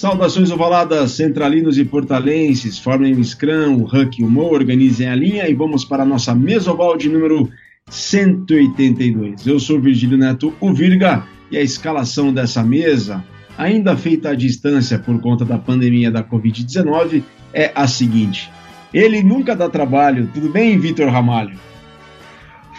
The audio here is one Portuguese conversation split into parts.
Saudações ovaladas, centralinos e portalenses, formem o Scrum, o Huck e o Mo, organizem a linha e vamos para a nossa mesoval de número 182. Eu sou Virgílio Neto, o Virga, e a escalação dessa mesa, ainda feita à distância por conta da pandemia da Covid-19, é a seguinte. Ele nunca dá trabalho, tudo bem, Vitor Ramalho?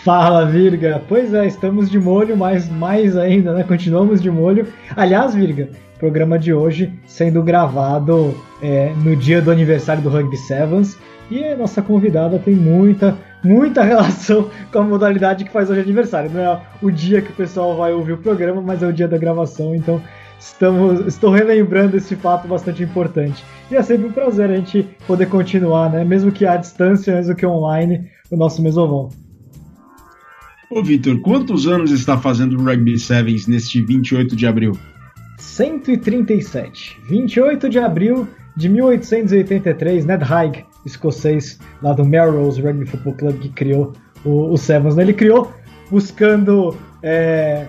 Fala, Virga! Pois é, estamos de molho, mas mais ainda, né? Continuamos de molho. Aliás, Virga, programa de hoje sendo gravado é, no dia do aniversário do Rugby Sevens e a nossa convidada tem muita, muita relação com a modalidade que faz hoje aniversário. Não é o dia que o pessoal vai ouvir o programa, mas é o dia da gravação, então estamos, estou relembrando esse fato bastante importante. E é sempre um prazer a gente poder continuar, né? mesmo que à distância, mesmo que online, o nosso mesovão. Ô Vitor, quantos anos está fazendo o Rugby Sevens neste 28 de abril? 137. 28 de abril de 1883, Ned Haig, escocês lá do Melrose Rugby Football Club, que criou o, o Sevens. Né? Ele criou buscando é,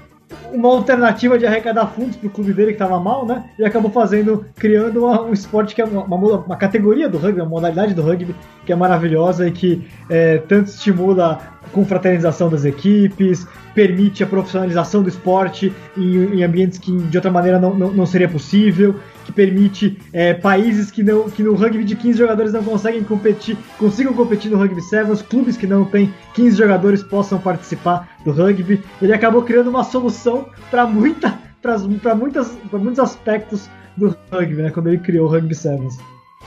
uma alternativa de arrecadar fundos para o clube dele que estava mal, né? E acabou fazendo, criando uma, um esporte que é uma, uma, uma, categoria do rugby, uma modalidade do rugby que é maravilhosa e que é, tanto estimula a confraternização das equipes, permite a profissionalização do esporte em, em ambientes que de outra maneira não, não, não seria possível, que permite é, países que, não, que no rugby de 15 jogadores não conseguem competir, consigam competir no rugby sevens, clubes que não têm 15 jogadores possam participar do rugby. Ele acabou criando uma solução para muita, muitas, muitos aspectos do rugby, né, quando ele criou o rugby sevens.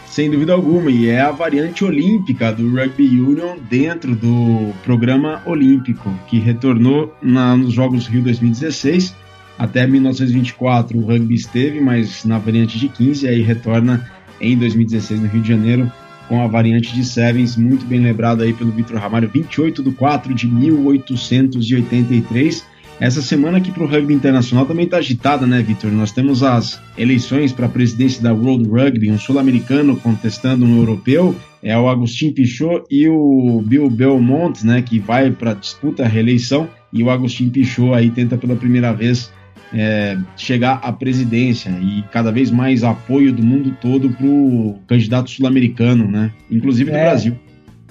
Sem dúvida alguma, e é a variante olímpica do Rugby Union dentro do programa olímpico, que retornou na, nos Jogos Rio 2016. Até 1924 o rugby esteve, mas na variante de 15, aí retorna em 2016 no Rio de Janeiro com a variante de Sevens, muito bem lembrado aí pelo Vitor Ramalho, 28 de 4 de 1883 essa semana aqui para o rugby internacional também está agitada, né, Vitor? Nós temos as eleições para a presidência da World Rugby, um sul-americano contestando um europeu, é o Agustin Pichot e o Bill Belmont, né, que vai para disputa a reeleição, e o Agustin Pichot aí tenta pela primeira vez é, chegar à presidência e cada vez mais apoio do mundo todo para o candidato sul-americano, né, inclusive do é. Brasil.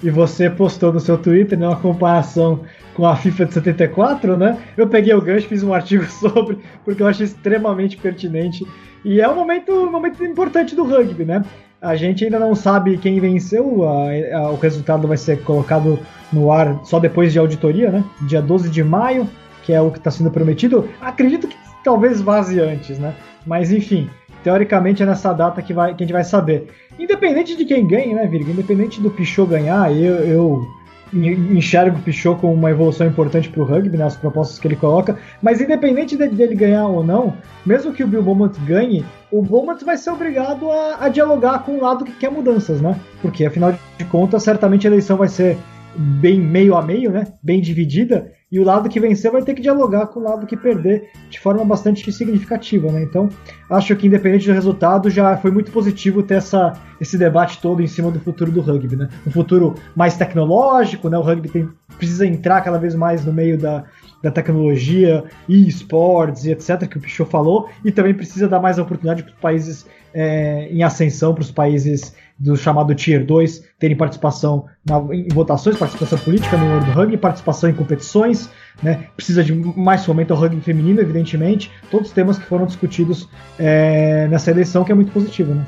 E você postou no seu Twitter né, uma comparação com a FIFA de 74, né? Eu peguei o gancho, fiz um artigo sobre, porque eu achei extremamente pertinente. E é um momento, um momento importante do rugby, né? A gente ainda não sabe quem venceu, a, a, o resultado vai ser colocado no ar só depois de auditoria, né? Dia 12 de maio, que é o que está sendo prometido. Acredito que talvez vaze antes, né? Mas enfim, teoricamente é nessa data que, vai, que a gente vai saber. Independente de quem ganhe, né, Virga? Independente do Pichot ganhar, eu, eu enxergo o Pichot como uma evolução importante para o rugby, né, as propostas que ele coloca, mas independente dele ganhar ou não, mesmo que o Bill Beaumont ganhe, o Beaumont vai ser obrigado a, a dialogar com o lado que quer mudanças, né? Porque afinal de contas, certamente a eleição vai ser bem meio a meio, né? Bem dividida, e o lado que vencer vai ter que dialogar com o lado que perder de forma bastante significativa, né? Então, acho que independente do resultado, já foi muito positivo ter essa, esse debate todo em cima do futuro do rugby, né? Um futuro mais tecnológico, né? O rugby tem, precisa entrar cada vez mais no meio da, da tecnologia e esportes e etc, que o Pichot falou, e também precisa dar mais oportunidade para os países é, em ascensão, para os países do chamado Tier 2 terem participação na, em votações, participação política no World Rugby, participação em competições, né? precisa de mais fomento ao rugby feminino, evidentemente, todos os temas que foram discutidos é, nessa eleição, que é muito positivo. Né?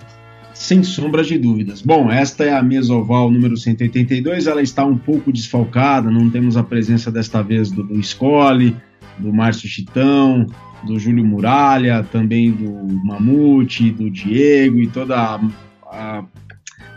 Sem sombra de dúvidas. Bom, esta é a mesa oval número 182, ela está um pouco desfalcada, não temos a presença desta vez do, Scully, do Márcio Chitão, do Júlio Muralha, também do Mamute, do Diego e toda a, a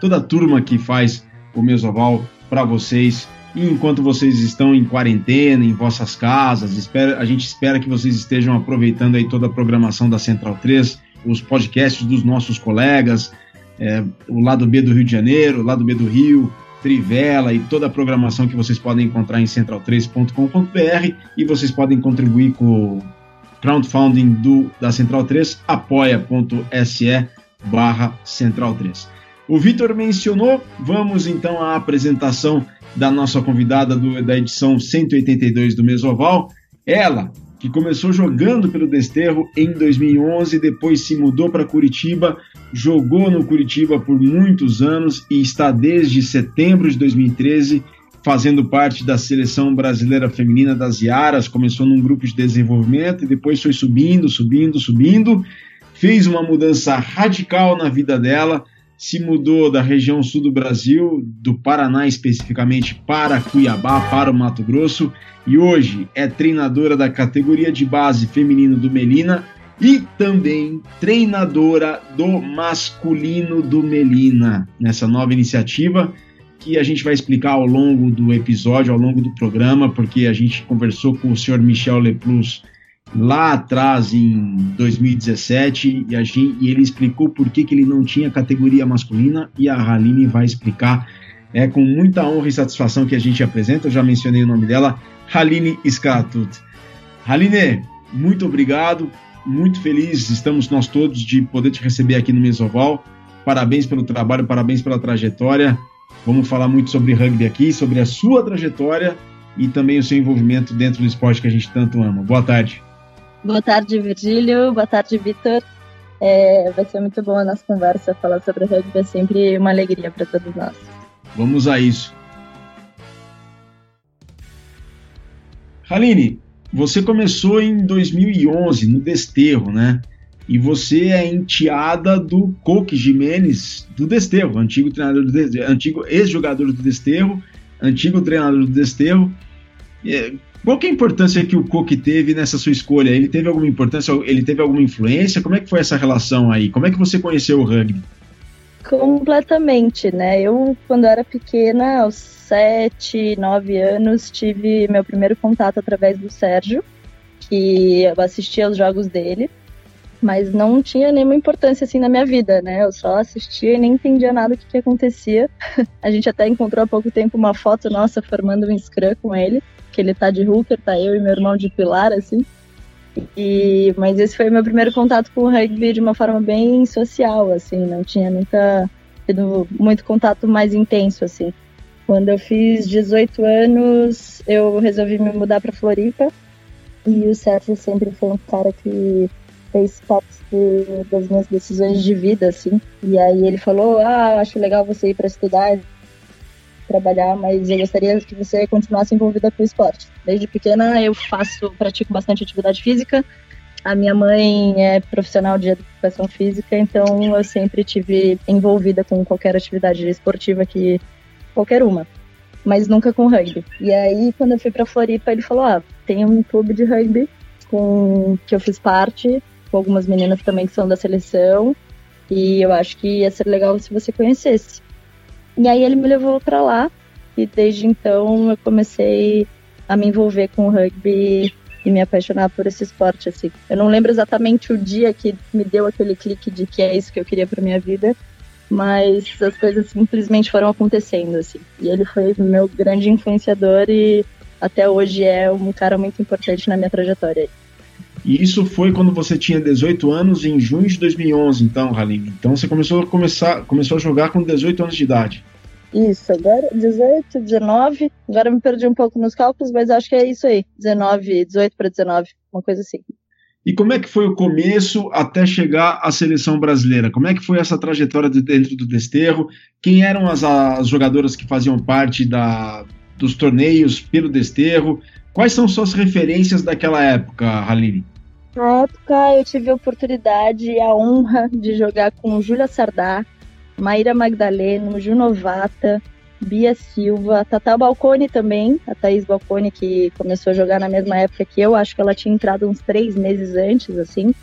toda a turma que faz o Mesoval para vocês. E enquanto vocês estão em quarentena, em vossas casas, a gente espera que vocês estejam aproveitando aí toda a programação da Central 3, os podcasts dos nossos colegas, é, o lado B do Rio de Janeiro, o lado B do Rio, Trivela e toda a programação que vocês podem encontrar em central3.com.br e vocês podem contribuir com o crowdfunding do, da Central 3, apoia.se barra Central 3. O Vitor mencionou, vamos então à apresentação da nossa convidada do, da edição 182 do Mesoval. Ela, que começou jogando pelo Desterro em 2011, depois se mudou para Curitiba, jogou no Curitiba por muitos anos e está desde setembro de 2013 fazendo parte da seleção brasileira feminina das Iaras, começou num grupo de desenvolvimento e depois foi subindo, subindo, subindo, fez uma mudança radical na vida dela, se mudou da região sul do Brasil, do Paraná especificamente, para Cuiabá, para o Mato Grosso, e hoje é treinadora da categoria de base feminino do Melina e também treinadora do masculino do Melina, nessa nova iniciativa que a gente vai explicar ao longo do episódio, ao longo do programa, porque a gente conversou com o senhor Michel Leplus lá atrás, em 2017, e, gente, e ele explicou por que, que ele não tinha categoria masculina, e a Haline vai explicar. É com muita honra e satisfação que a gente apresenta, eu já mencionei o nome dela, Haline Skatut. Haline, muito obrigado, muito feliz, estamos nós todos de poder te receber aqui no Mesoval. Parabéns pelo trabalho, parabéns pela trajetória. Vamos falar muito sobre rugby aqui, sobre a sua trajetória e também o seu envolvimento dentro do esporte que a gente tanto ama. Boa tarde. Boa tarde, Virgílio. Boa tarde, Vitor. É, vai ser muito boa a nossa conversa. Falar sobre rugby é sempre uma alegria para todos nós. Vamos a isso. Haline, você começou em 2011 no Desterro, né? e você é enteada do Coque Jimenez do Desterro, antigo treinador do Desterro, antigo ex-jogador do Desterro, antigo treinador do Desterro. É, qual que é a importância que o Coque teve nessa sua escolha? Ele teve alguma importância? Ele teve alguma influência? Como é que foi essa relação aí? Como é que você conheceu o rugby? Completamente, né? Eu, quando era pequena, aos 7, 9 anos, tive meu primeiro contato através do Sérgio, que eu assistia aos jogos dele mas não tinha nenhuma importância assim na minha vida, né? Eu só assistia e nem entendia nada do que, que acontecia. A gente até encontrou há pouco tempo uma foto nossa formando um scrum com ele, que ele tá de hooker, tá eu e meu irmão de pilar, assim. E, mas esse foi meu primeiro contato com o rugby de uma forma bem social, assim, não tinha nunca tido muito contato mais intenso, assim. Quando eu fiz 18 anos, eu resolvi me mudar para Floripa e o Sérgio sempre foi um cara que fez parte das minhas decisões de vida, assim. E aí ele falou: Ah, acho legal você ir para estudar, trabalhar, mas eu gostaria que você continuasse envolvida com o esporte. Desde pequena eu faço, pratico bastante atividade física. A minha mãe é profissional de educação física, então eu sempre tive envolvida com qualquer atividade esportiva que qualquer uma, mas nunca com rugby. E aí quando eu fui para Floripa, ele falou: "Ah, tem um clube de rugby com que eu fiz parte com algumas meninas também que são da seleção. E eu acho que ia ser legal se você conhecesse. E aí ele me levou para lá e desde então eu comecei a me envolver com o rugby e me apaixonar por esse esporte assim. Eu não lembro exatamente o dia que me deu aquele clique de que é isso que eu queria para minha vida, mas as coisas simplesmente foram acontecendo assim. E ele foi meu grande influenciador e até hoje é um cara muito importante na minha trajetória. E isso foi quando você tinha 18 anos, em junho de 2011, então, Halim. Então você começou a, começar, começou a jogar com 18 anos de idade. Isso, agora 18, 19. Agora me perdi um pouco nos cálculos, mas acho que é isso aí. 19, 18 para 19, uma coisa assim. E como é que foi o começo até chegar à seleção brasileira? Como é que foi essa trajetória de dentro do Desterro? Quem eram as, as jogadoras que faziam parte da, dos torneios pelo Desterro? Quais são suas referências daquela época, Haline? Na época eu tive a oportunidade e a honra de jogar com Júlia Sardá, Maíra Magdaleno, Junovata, Bia Silva, Tata Balcone também, a Thaís Balcone que começou a jogar na mesma época que eu, acho que ela tinha entrado uns três meses antes, assim.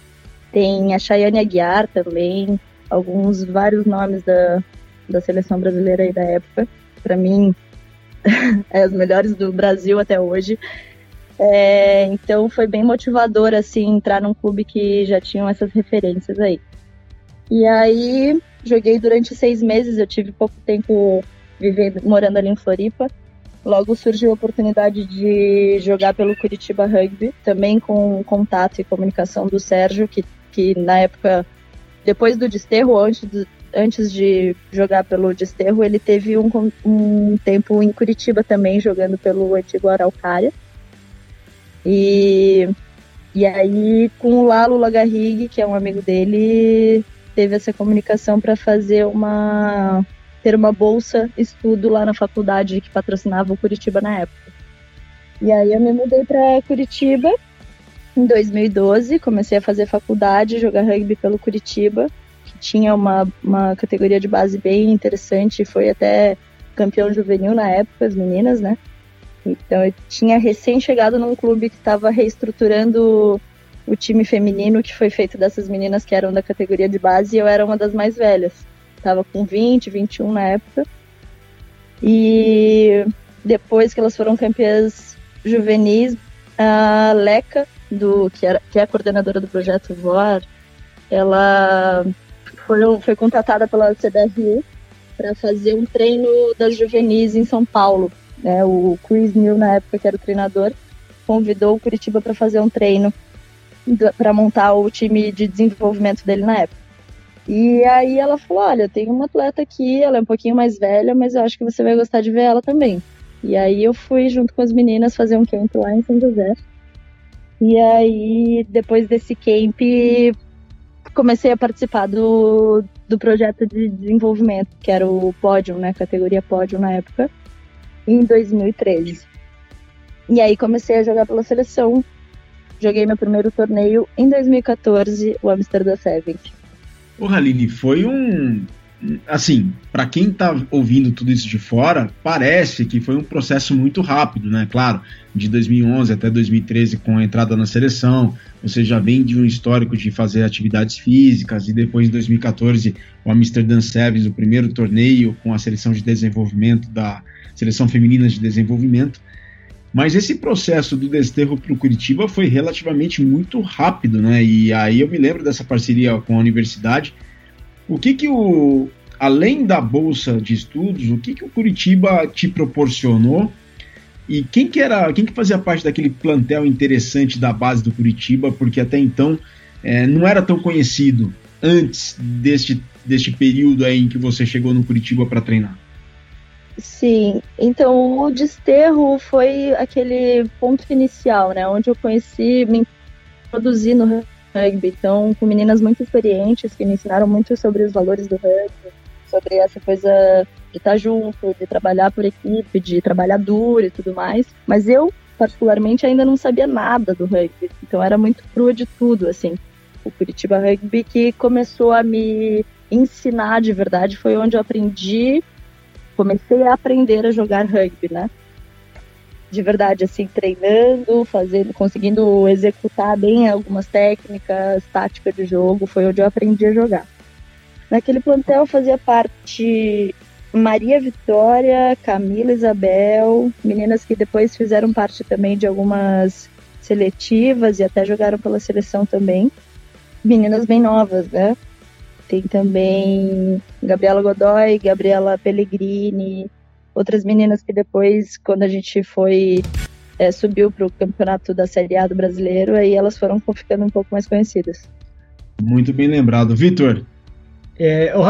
Tem a Chayane Aguiar também, alguns, vários nomes da, da seleção brasileira aí da época. Para mim, é os melhores do Brasil até hoje. É, então foi bem motivador assim entrar num clube que já tinham essas referências aí. E aí joguei durante seis meses, eu tive pouco tempo vivendo, morando ali em Floripa. Logo surgiu a oportunidade de jogar pelo Curitiba Rugby, também com contato e comunicação do Sérgio, que, que na época, depois do desterro, antes, do, antes de jogar pelo desterro, ele teve um, um tempo em Curitiba também, jogando pelo antigo Araucária. E E aí, com o Lalo Lagarrigue, que é um amigo dele, teve essa comunicação para fazer uma ter uma bolsa estudo lá na faculdade que patrocinava o Curitiba na época. E aí eu me mudei para Curitiba em 2012, comecei a fazer faculdade, jogar rugby pelo Curitiba, que tinha uma, uma categoria de base bem interessante, foi até campeão juvenil na época, as meninas, né? Então eu tinha recém chegado num clube que estava reestruturando o time feminino que foi feito dessas meninas que eram da categoria de base e eu era uma das mais velhas. Tava com 20, 21 na época. E depois que elas foram campeãs juvenis, a Leca, do, que, era, que é a coordenadora do projeto VOR, ela foi, foi contratada pela CBRE para fazer um treino das juvenis em São Paulo. Né? O Chris Neal, na época que era o treinador, convidou o Curitiba para fazer um treino para montar o time de desenvolvimento dele na época. E aí ela falou: Olha, tem uma atleta aqui, ela é um pouquinho mais velha, mas eu acho que você vai gostar de ver ela também. E aí eu fui junto com as meninas fazer um camp lá em São José. E aí, depois desse camp, comecei a participar do, do projeto de desenvolvimento, que era o Pódio, né? Categoria Pódio na época, em 2013. E aí comecei a jogar pela seleção. Joguei meu primeiro torneio em 2014, o Amsterdã Seven. Ô, Haline, foi um, assim, para quem tá ouvindo tudo isso de fora, parece que foi um processo muito rápido, né? Claro, de 2011 até 2013 com a entrada na seleção, você já vem de um histórico de fazer atividades físicas e depois em 2014 o Amsterdam Sevens, o primeiro torneio com a seleção de desenvolvimento da seleção feminina de desenvolvimento. Mas esse processo do desterro para o Curitiba foi relativamente muito rápido, né? E aí eu me lembro dessa parceria com a universidade o que que o além da bolsa de estudos, o que que o Curitiba te proporcionou? E quem que era, quem que fazia parte daquele plantel interessante da base do Curitiba, porque até então é, não era tão conhecido antes deste, deste período aí em que você chegou no Curitiba para treinar? Sim, então o desterro foi aquele ponto inicial, né, onde eu conheci, me introduzi no rugby. Então, com meninas muito experientes que me ensinaram muito sobre os valores do rugby, sobre essa coisa de estar junto, de trabalhar por equipe, de trabalhar duro e tudo mais. Mas eu, particularmente, ainda não sabia nada do rugby. Então, era muito crua de tudo, assim. O Curitiba Rugby que começou a me ensinar de verdade foi onde eu aprendi, comecei a aprender a jogar rugby, né? de verdade, assim, treinando, fazendo, conseguindo executar bem algumas técnicas, tática de jogo, foi onde eu aprendi a jogar. Naquele plantel fazia parte Maria Vitória, Camila Isabel, meninas que depois fizeram parte também de algumas seletivas e até jogaram pela seleção também. Meninas bem novas, né? Tem também Gabriela Godoy, Gabriela Pellegrini, outras meninas que depois, quando a gente foi é, subiu para o campeonato da Série A do brasileiro, aí elas foram ficando um pouco mais conhecidas. Muito bem lembrado. Vitor? É, oh,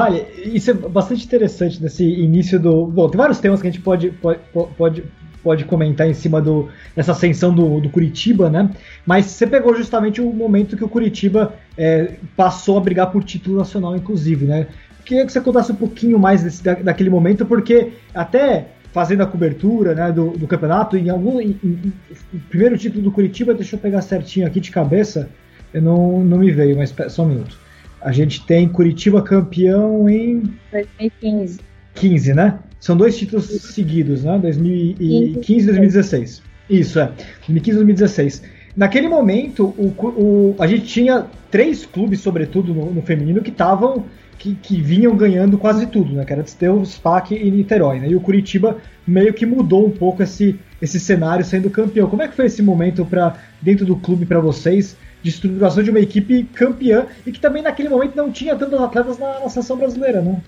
isso é bastante interessante nesse início do. Bom, tem vários temas que a gente pode, pode, pode, pode comentar em cima do, dessa ascensão do, do Curitiba, né? Mas você pegou justamente o momento que o Curitiba é, passou a brigar por título nacional, inclusive, né? queria que você contasse um pouquinho mais desse, da, daquele momento, porque até fazendo a cobertura né, do, do campeonato, em algum. Em, em, o primeiro título do Curitiba, deixa eu pegar certinho aqui de cabeça, eu não, não me veio, mas só um minuto. A gente tem Curitiba campeão em. 2015. 15, né? São dois títulos seguidos, né? 2015 e 2016. Isso, é. 2015 e 2016. Naquele momento, o, o, a gente tinha três clubes, sobretudo no, no feminino, que estavam que, que, vinham ganhando quase tudo, né? Que era Desterro, SPAC e Niterói, né? E o Curitiba meio que mudou um pouco esse, esse cenário sendo campeão. Como é que foi esse momento para dentro do clube para vocês de estruturação de uma equipe campeã e que também naquele momento não tinha tantos atletas na, na seleção brasileira, né?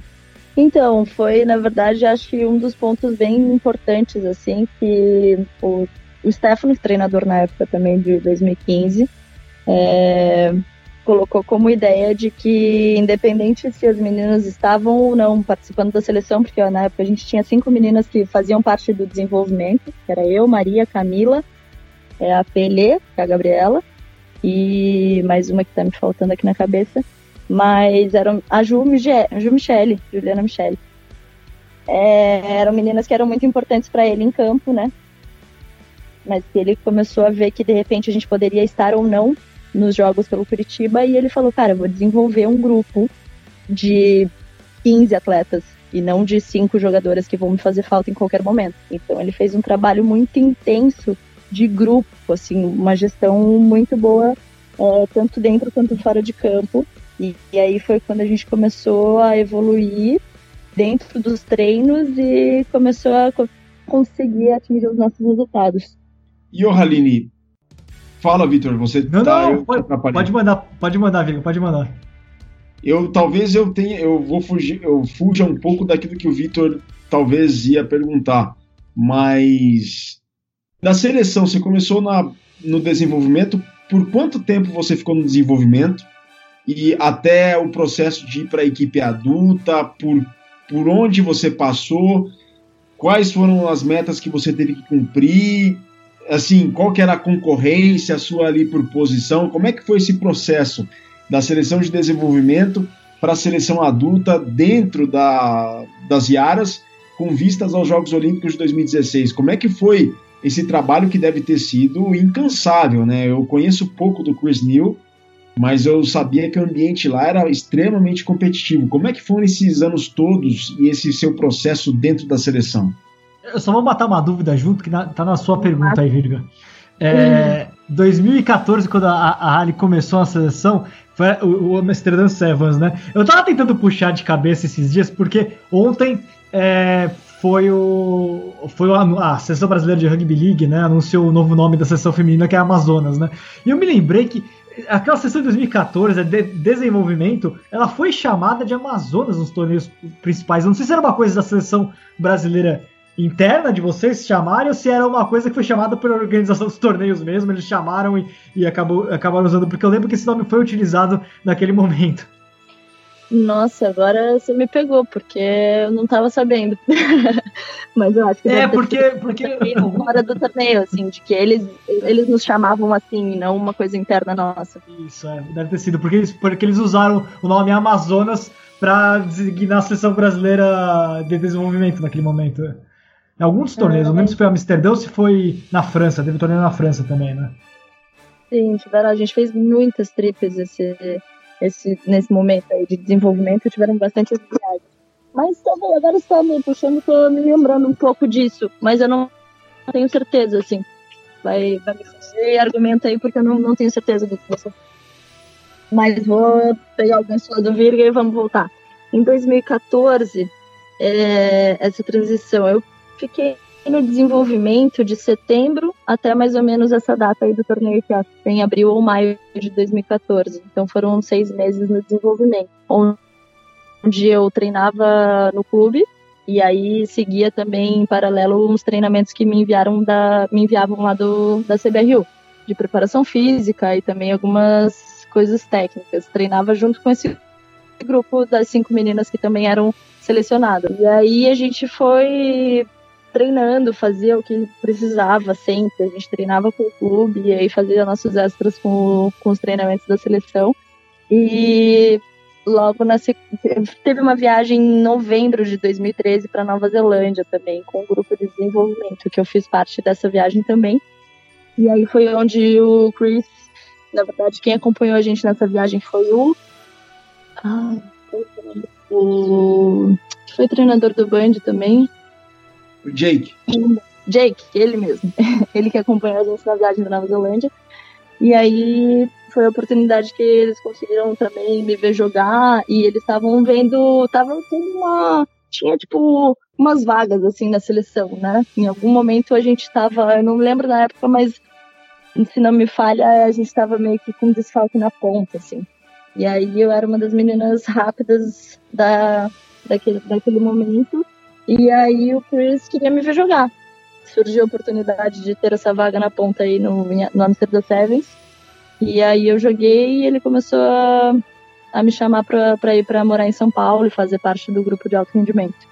Então, foi, na verdade, acho que um dos pontos bem importantes, assim, que o, o Stefano, treinador na época também de 2015, é, colocou como ideia de que, independente se as meninas estavam ou não participando da seleção, porque na época a gente tinha cinco meninas que faziam parte do desenvolvimento, que era eu, Maria, Camila, é, a Pelé, que é a Gabriela, e mais uma que tá me faltando aqui na cabeça. Mas eram a Ju, Ju Michele, Juliana Michele. É, eram meninas que eram muito importantes para ele em campo, né? Mas ele começou a ver que de repente a gente poderia estar ou não nos jogos pelo Curitiba e ele falou: Cara, vou desenvolver um grupo de 15 atletas e não de cinco jogadoras que vão me fazer falta em qualquer momento. Então ele fez um trabalho muito intenso de grupo, assim, uma gestão muito boa, é, tanto dentro quanto fora de campo. E, e, aí foi quando a gente começou a evoluir dentro dos treinos e começou a co conseguir atingir os nossos resultados. E o Haline, fala, Vitor, você não, tá, não, pode, pode mandar, pode mandar, Vitor, pode mandar. Eu talvez eu tenha, eu vou fugir, eu fuja um pouco daquilo que o Vitor talvez ia perguntar, mas da seleção você começou na, no desenvolvimento. Por quanto tempo você ficou no desenvolvimento e até o processo de ir para a equipe adulta? Por por onde você passou? Quais foram as metas que você teve que cumprir? Assim, qual que era a concorrência sua ali por posição? Como é que foi esse processo? da seleção de desenvolvimento para a seleção adulta dentro da, das Iaras, com vistas aos Jogos Olímpicos de 2016. Como é que foi esse trabalho que deve ter sido incansável, né? Eu conheço pouco do Chris Neal, mas eu sabia que o ambiente lá era extremamente competitivo. Como é que foram esses anos todos e esse seu processo dentro da seleção? Eu só vou matar uma dúvida junto, que está na sua pergunta aí, Virga. É, 2014, quando a, a Rally começou a seleção, foi o, o Amsterdam Sevens, né? Eu tava tentando puxar de cabeça esses dias, porque ontem é, foi o foi a, a seleção brasileira de rugby league, né? Anunciou o novo nome da seleção feminina que é a Amazonas, né? E eu me lembrei que aquela seleção de 2014, de desenvolvimento, ela foi chamada de Amazonas nos torneios principais. Eu não sei se era uma coisa da seleção brasileira interna de vocês chamarem ou se era uma coisa que foi chamada pela organização dos torneios mesmo, eles chamaram e, e acabou, acabaram usando, porque eu lembro que esse nome foi utilizado naquele momento. Nossa, agora você me pegou, porque eu não tava sabendo. Mas eu acho que. É, porque. porque... Fora do torneio, assim, de que eles, eles nos chamavam assim, não uma coisa interna nossa. Isso, é, deve ter sido, porque eles, porque eles usaram o nome Amazonas para designar a seleção brasileira de desenvolvimento naquele momento. Em alguns torneios, não lembro se foi Amsterdã ou se foi na França, teve torneio na França também, né? Sim, tiveram, a gente fez muitas trips esse, esse, nesse momento aí de desenvolvimento, tiveram bastante viagens. Mas também, agora você está me puxando, tô me lembrando um pouco disso, mas eu não tenho certeza, assim. Vai, vai me fazer argumento aí, porque eu não, não tenho certeza do que você. Mas vou pegar alguns lá do Virga e vamos voltar. Em 2014, é, essa transição, eu fiquei no desenvolvimento de setembro até mais ou menos essa data aí do torneio que foi em abril ou maio de 2014. Então foram seis meses no desenvolvimento, onde eu treinava no clube e aí seguia também em paralelo uns treinamentos que me enviaram da me enviavam lá do da CBRU de preparação física e também algumas coisas técnicas. Treinava junto com esse grupo das cinco meninas que também eram selecionadas. E aí a gente foi treinando, fazia o que precisava sempre. A gente treinava com o clube e aí fazia nossos extras com, com os treinamentos da seleção. E logo na teve uma viagem em novembro de 2013 para Nova Zelândia também, com um grupo de desenvolvimento, que eu fiz parte dessa viagem também. E aí foi onde o Chris, na verdade, quem acompanhou a gente nessa viagem foi o. Ah, o. Foi treinador do Band também. O Jake. Jake, ele mesmo. ele que acompanhou a gente na viagem da Nova Zelândia. E aí foi a oportunidade que eles conseguiram também me ver jogar e eles estavam vendo, estavam tendo uma tinha tipo umas vagas assim na seleção, né? Em algum momento a gente estava, eu não lembro na época, mas se não me falha, a gente estava meio que com desfalque na ponta, assim. E aí eu era uma das meninas rápidas da, daquele, daquele momento. E aí o Chris queria me ver jogar. Surgiu a oportunidade de ter essa vaga na ponta aí no, no Amsterdam Sevens. E aí eu joguei e ele começou a, a me chamar para ir para morar em São Paulo e fazer parte do grupo de alto rendimento.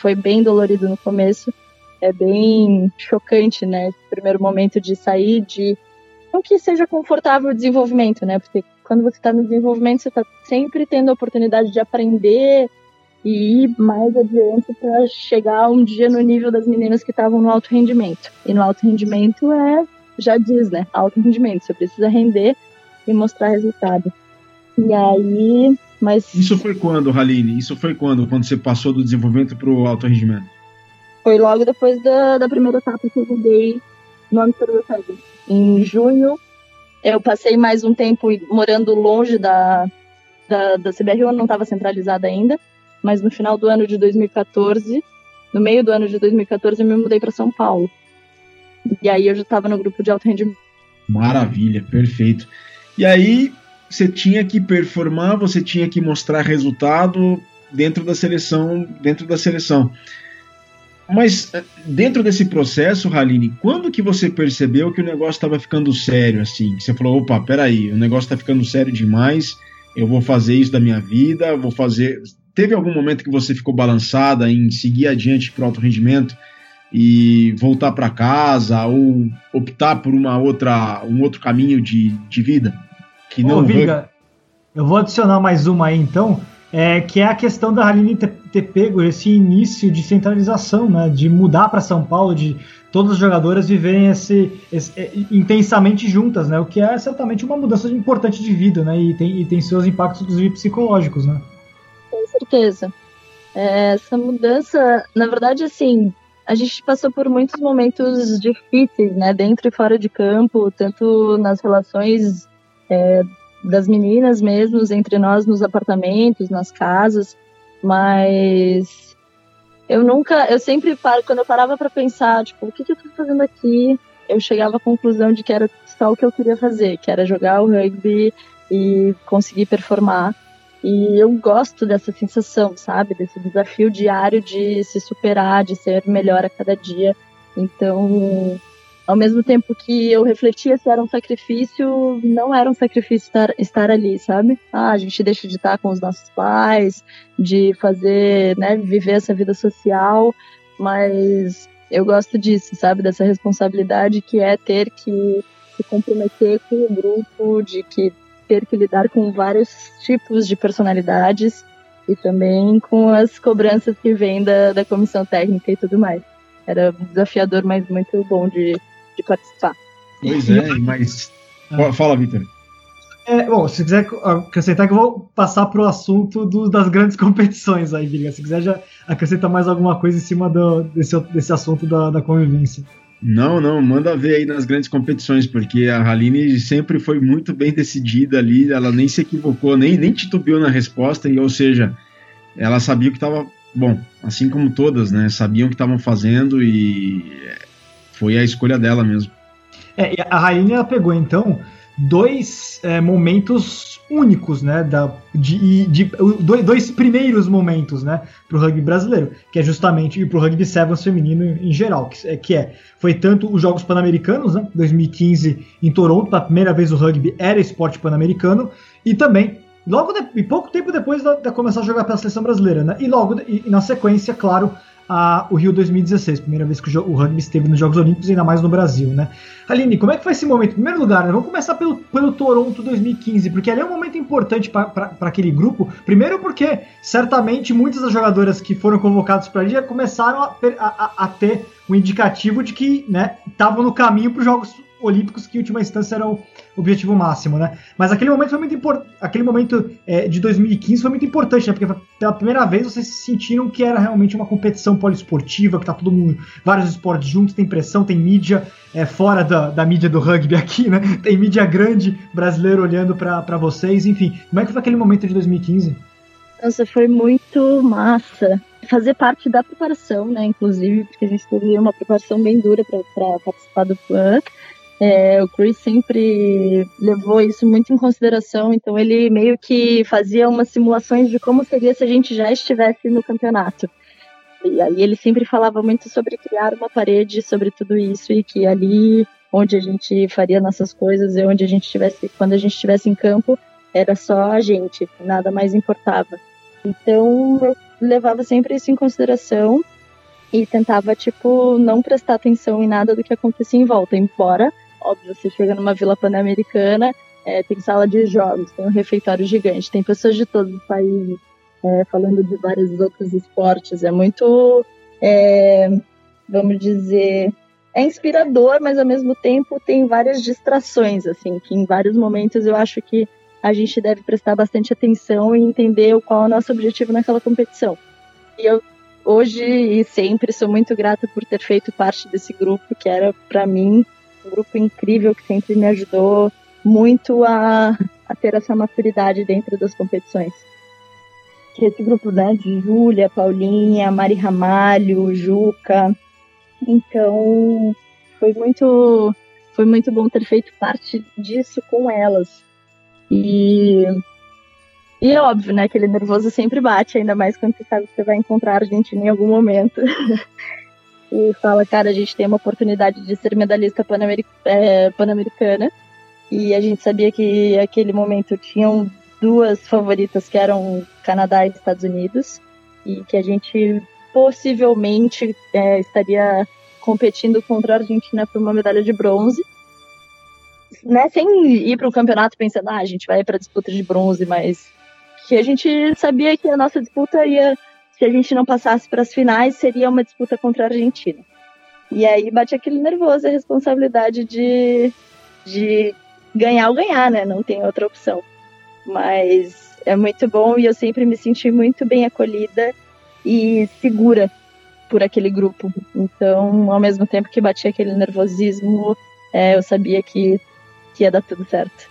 Foi bem dolorido no começo. É bem chocante, né? Primeiro momento de sair de com que seja confortável o desenvolvimento, né? Porque quando você está no desenvolvimento, você está sempre tendo a oportunidade de aprender e ir mais adiante para chegar um dia no nível das meninas que estavam no alto rendimento. E no alto rendimento é, já diz, né? Alto rendimento. Você precisa render e mostrar resultado. E aí, mas. Isso foi quando, Haline? Isso foi quando? Quando você passou do desenvolvimento para o alto rendimento? Foi logo depois da, da primeira etapa que eu joguei no Amsterdã Sevens. Em junho, eu passei mais um tempo morando longe da, da, da CBRU, não estava centralizada ainda, mas no final do ano de 2014, no meio do ano de 2014, eu me mudei para São Paulo. E aí eu já estava no grupo de alto rendimento. Maravilha, perfeito. E aí você tinha que performar, você tinha que mostrar resultado dentro da seleção, dentro da seleção. Mas eh, dentro desse processo, Haline, quando que você percebeu que o negócio estava ficando sério assim? Você falou, opa, peraí, o negócio está ficando sério demais, eu vou fazer isso da minha vida, vou fazer. Teve algum momento que você ficou balançada em seguir adiante para o alto rendimento e voltar para casa ou optar por uma outra, um outro caminho de, de vida? Que não Ô, Viga, eu vou adicionar mais uma aí então é, que é a questão da Haline ter, ter, pego esse início de centralização, né, de mudar para São Paulo, de todas as jogadoras viverem esse, esse é, intensamente juntas, né, o que é certamente uma mudança importante de vida, né, e tem, e tem seus impactos inclusive psicológicos, né. Certeza. É, essa mudança, na verdade, assim, a gente passou por muitos momentos difíceis, né, dentro e fora de campo, tanto nas relações é, das meninas mesmo, entre nós nos apartamentos, nas casas, mas eu nunca, eu sempre paro, quando eu parava para pensar, tipo, o que, que eu tô fazendo aqui? Eu chegava à conclusão de que era só o que eu queria fazer, que era jogar o rugby e conseguir performar. E eu gosto dessa sensação, sabe? Desse desafio diário de se superar, de ser melhor a cada dia. Então, ao mesmo tempo que eu refletia se era um sacrifício, não era um sacrifício estar, estar ali, sabe? Ah, a gente deixa de estar com os nossos pais, de fazer, né, viver essa vida social, mas eu gosto disso, sabe? Dessa responsabilidade que é ter que se comprometer com o grupo, de que ter que lidar com vários tipos de personalidades e também com as cobranças que vêm da, da comissão técnica e tudo mais. Era desafiador, mas muito bom de, de participar. Pois é, mas. Ah. Fala, Vitor. É, bom, se quiser acrescentar que eu vou passar para o assunto do, das grandes competições aí, Viga. Se quiser já acrescentar mais alguma coisa em cima do, desse, desse assunto da, da convivência. Não, não, manda ver aí nas grandes competições, porque a Haline sempre foi muito bem decidida ali, ela nem se equivocou, nem, nem titubeou na resposta, e, ou seja, ela sabia o que estava. Bom, assim como todas, né? Sabiam o que estavam fazendo e foi a escolha dela mesmo. É, a Rainha ela pegou então dois é, momentos únicos, né, da, de, de, dois primeiros momentos, né, para o rugby brasileiro, que é justamente e para o rugby sevens feminino em geral, que é, que é foi tanto os Jogos Pan-Americanos, né, 2015 em Toronto, pela primeira vez o rugby era esporte pan-americano, e também logo de, pouco tempo depois de, de, começar a jogar pela seleção brasileira, né, e logo e, e na sequência, claro, a, o Rio 2016, primeira vez que o, o, rugby esteve nos Jogos Olímpicos, ainda mais no Brasil, né? Aline, como é que foi esse momento? Em primeiro lugar, né, vamos começar pelo, pelo Toronto 2015, porque ali é um momento importante para aquele grupo. Primeiro porque, certamente, muitas das jogadoras que foram convocadas para ali já começaram a, a, a, ter um indicativo de que estavam né, no caminho para os Jogos Olímpicos, que em última instância era o objetivo máximo, né? Mas aquele momento foi muito importante. Aquele momento é, de 2015 foi muito importante, né? Porque pela primeira vez vocês sentiram que era realmente uma competição poliesportiva, que tá todo mundo, vários esportes juntos, tem pressão, tem mídia é, fora da, da mídia do rugby aqui, né? Tem mídia grande brasileira olhando para vocês, enfim. Como é que foi aquele momento de 2015? Nossa, foi muito massa. Fazer parte da preparação, né? Inclusive, porque a gente teve uma preparação bem dura para participar do PAN. É, o Chris sempre levou isso muito em consideração, então ele meio que fazia umas simulações de como seria se a gente já estivesse no campeonato. E aí ele sempre falava muito sobre criar uma parede sobre tudo isso e que ali onde a gente faria nossas coisas e onde a gente estivesse, quando a gente estivesse em campo, era só a gente, nada mais importava. Então eu levava sempre isso em consideração e tentava tipo não prestar atenção em nada do que acontecia em volta, embora óbvio, você chega numa vila pan-americana, é, tem sala de jogos, tem um refeitório gigante, tem pessoas de todos os países é, falando de vários outros esportes. É muito, é, vamos dizer, é inspirador, mas ao mesmo tempo tem várias distrações, assim, que em vários momentos eu acho que a gente deve prestar bastante atenção e entender qual é o nosso objetivo naquela competição. E eu hoje e sempre sou muito grata por ter feito parte desse grupo, que era para mim um grupo incrível que sempre me ajudou muito a, a ter essa maturidade dentro das competições. Que esse grupo né, de Júlia, Paulinha, Mari Ramalho, Juca. Então, foi muito, foi muito bom ter feito parte disso com elas. E, e é óbvio, né? Aquele nervoso sempre bate, ainda mais quando você sabe que você vai encontrar a Argentina em algum momento. e fala, cara, a gente tem uma oportunidade de ser medalhista é, pan-americana. E a gente sabia que aquele momento tinham duas favoritas que eram Canadá e Estados Unidos. E que a gente possivelmente é, estaria competindo contra a Argentina por uma medalha de bronze. Né, sem ir para o campeonato pensando, ah, a gente vai para disputa de bronze, mas que a gente sabia que a nossa disputa ia, se a gente não passasse para as finais, seria uma disputa contra a Argentina. E aí bate aquele nervoso, a responsabilidade de, de ganhar ou ganhar, né? Não tem outra opção. Mas é muito bom e eu sempre me senti muito bem acolhida e segura por aquele grupo. Então, ao mesmo tempo que batia aquele nervosismo, é, eu sabia que, que ia dar tudo certo.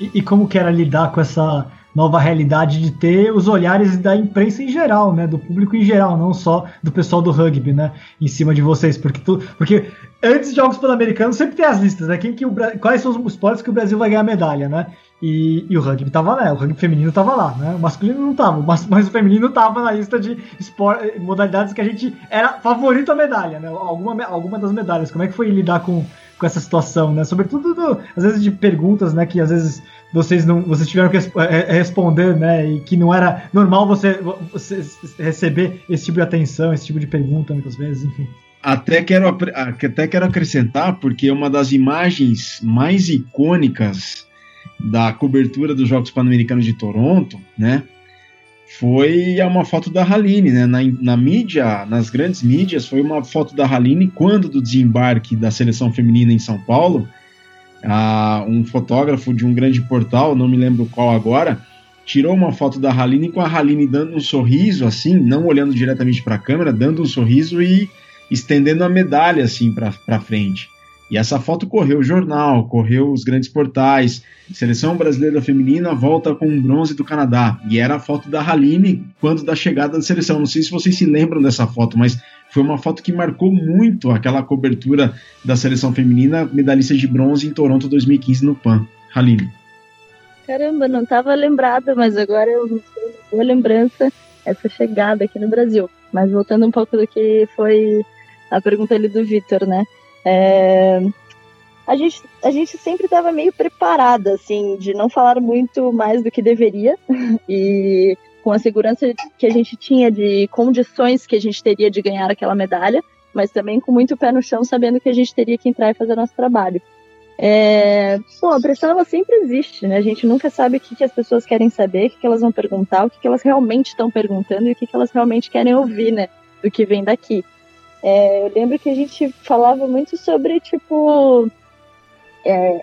E, e, como que era lidar com essa nova realidade de ter os olhares da imprensa em geral, né, do público em geral, não só do pessoal do rugby, né, em cima de vocês, porque tu, porque antes de jogos pan-americanos sempre tem as listas, né, quem que o, quais são os esportes que o Brasil vai ganhar medalha, né? E, e, o rugby tava lá, o rugby feminino tava lá, né? O masculino não tava, mas, mas o feminino tava na lista de esport, modalidades que a gente era favorito a medalha, né? Alguma, alguma das medalhas. Como é que foi lidar com, com essa situação, né? Sobretudo, do, às vezes, de perguntas, né? Que às vezes vocês não vocês tiveram que é, é, responder, né? E que não era normal você, você receber esse tipo de atenção, esse tipo de pergunta, muitas vezes, enfim. Até quero, até quero acrescentar, porque uma das imagens mais icônicas da cobertura dos Jogos Pan-Americanos de Toronto, né? Foi uma foto da Haline, né? Na, na, mídia, nas grandes mídias, foi uma foto da Haline quando do desembarque da seleção feminina em São Paulo. Ah, um fotógrafo de um grande portal, não me lembro qual agora, tirou uma foto da Haline com a Haline dando um sorriso, assim, não olhando diretamente para a câmera, dando um sorriso e estendendo a medalha assim para frente. E essa foto correu o jornal, correu os grandes portais. Seleção brasileira feminina volta com bronze do Canadá. E era a foto da Haline quando da chegada da seleção. Não sei se vocês se lembram dessa foto, mas foi uma foto que marcou muito aquela cobertura da seleção feminina medalhista de bronze em Toronto 2015 no PAN. Haline. Caramba, não estava lembrada, mas agora eu uma boa lembrança essa chegada aqui no Brasil. Mas voltando um pouco do que foi a pergunta ali do Vitor, né? É, a, gente, a gente sempre estava meio preparada, assim, de não falar muito mais do que deveria. e com a segurança que a gente tinha de condições que a gente teria de ganhar aquela medalha, mas também com muito pé no chão, sabendo que a gente teria que entrar e fazer nosso trabalho. É, a pressão ela sempre existe, né? A gente nunca sabe o que, que as pessoas querem saber, o que, que elas vão perguntar, o que, que elas realmente estão perguntando e o que, que elas realmente querem ouvir, né? Do que vem daqui. É, eu lembro que a gente falava muito sobre, tipo, é,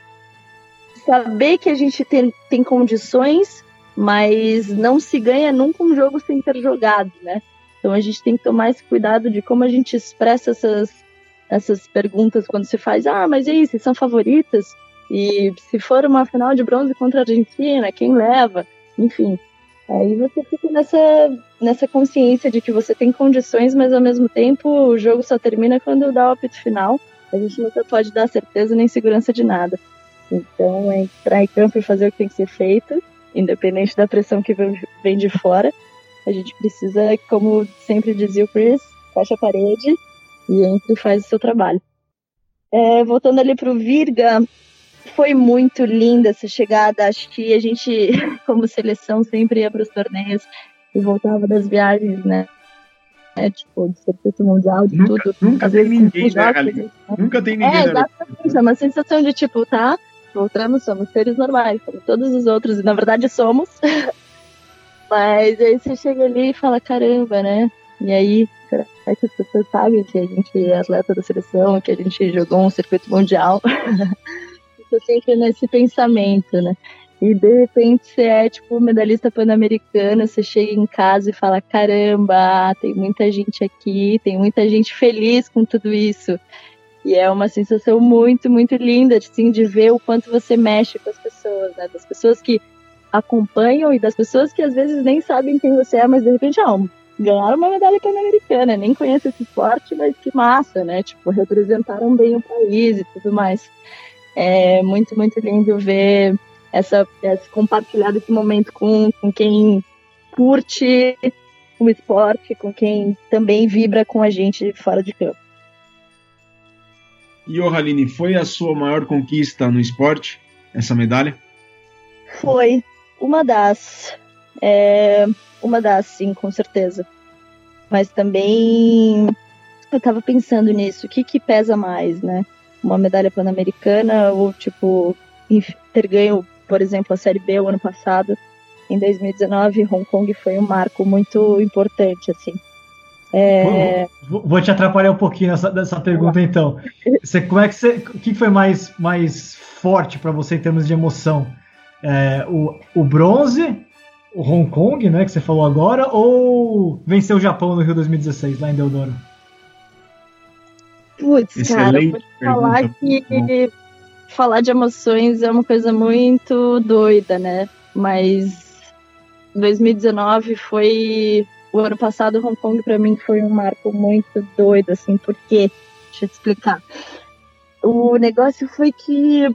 saber que a gente tem, tem condições, mas não se ganha nunca um jogo sem ter jogado, né? Então a gente tem que tomar esse cuidado de como a gente expressa essas, essas perguntas quando se faz, ah, mas e aí, vocês são favoritas? E se for uma final de bronze contra a Argentina, quem leva? Enfim, Aí você fica nessa, nessa consciência de que você tem condições, mas ao mesmo tempo o jogo só termina quando dá o apito final. A gente nunca pode dar certeza nem segurança de nada. Então é entrar em campo e fazer o que tem que ser feito, independente da pressão que vem de fora. A gente precisa, como sempre dizia o Chris, fecha a parede e entra e faz o seu trabalho. É, voltando ali para o Virga, foi muito linda essa chegada. Acho que a gente, como seleção, sempre ia para os torneios e voltava das viagens, né? Tipo, do circuito mundial, de nunca, tudo. Nunca Às tem vezes, ninguém, né, jogos, ali? né? Nunca tem ninguém. É, né? exatamente. É uma sensação de tipo, tá? Voltamos, somos seres normais, como todos os outros, e na verdade somos. Mas aí você chega ali e fala, caramba, né? E aí, será que as pessoas sabem que a gente é atleta da seleção, que a gente jogou um circuito mundial? Tô sempre nesse pensamento, né? E de repente você é tipo medalhista pan-americana, você chega em casa e fala: caramba, tem muita gente aqui, tem muita gente feliz com tudo isso. E é uma sensação muito, muito linda assim, de ver o quanto você mexe com as pessoas, né? Das pessoas que acompanham e das pessoas que às vezes nem sabem quem você é, mas de repente, ah, ganharam uma medalha pan-americana, nem conhecem esse esporte, mas que massa, né? Tipo, representaram bem o país e tudo mais. É muito, muito lindo ver essa, esse compartilhar desse momento com, com quem curte o esporte, com quem também vibra com a gente fora de campo. E, Haline, foi a sua maior conquista no esporte, essa medalha? Foi uma das. É, uma das, sim, com certeza. Mas também eu tava pensando nisso, o que que pesa mais, né? Uma medalha pan-americana ou, tipo, ter ganho, por exemplo, a Série B o ano passado. Em 2019, Hong Kong foi um marco muito importante, assim. É... Vou, vou, te atrapalhar um pouquinho nessa, nessa pergunta, então. Você, como é que você, o que foi mais, mais forte para você em termos de emoção? É, o, o bronze, o Hong Kong, né, que você falou agora, ou vencer o Japão no Rio 2016, lá em Deodoro? Putz, cara, vou te falar que falar de emoções é uma coisa muito doida, né? Mas 2019 foi o ano passado Hong Kong para mim foi um marco muito doido, assim, porque deixa eu te explicar. O negócio foi que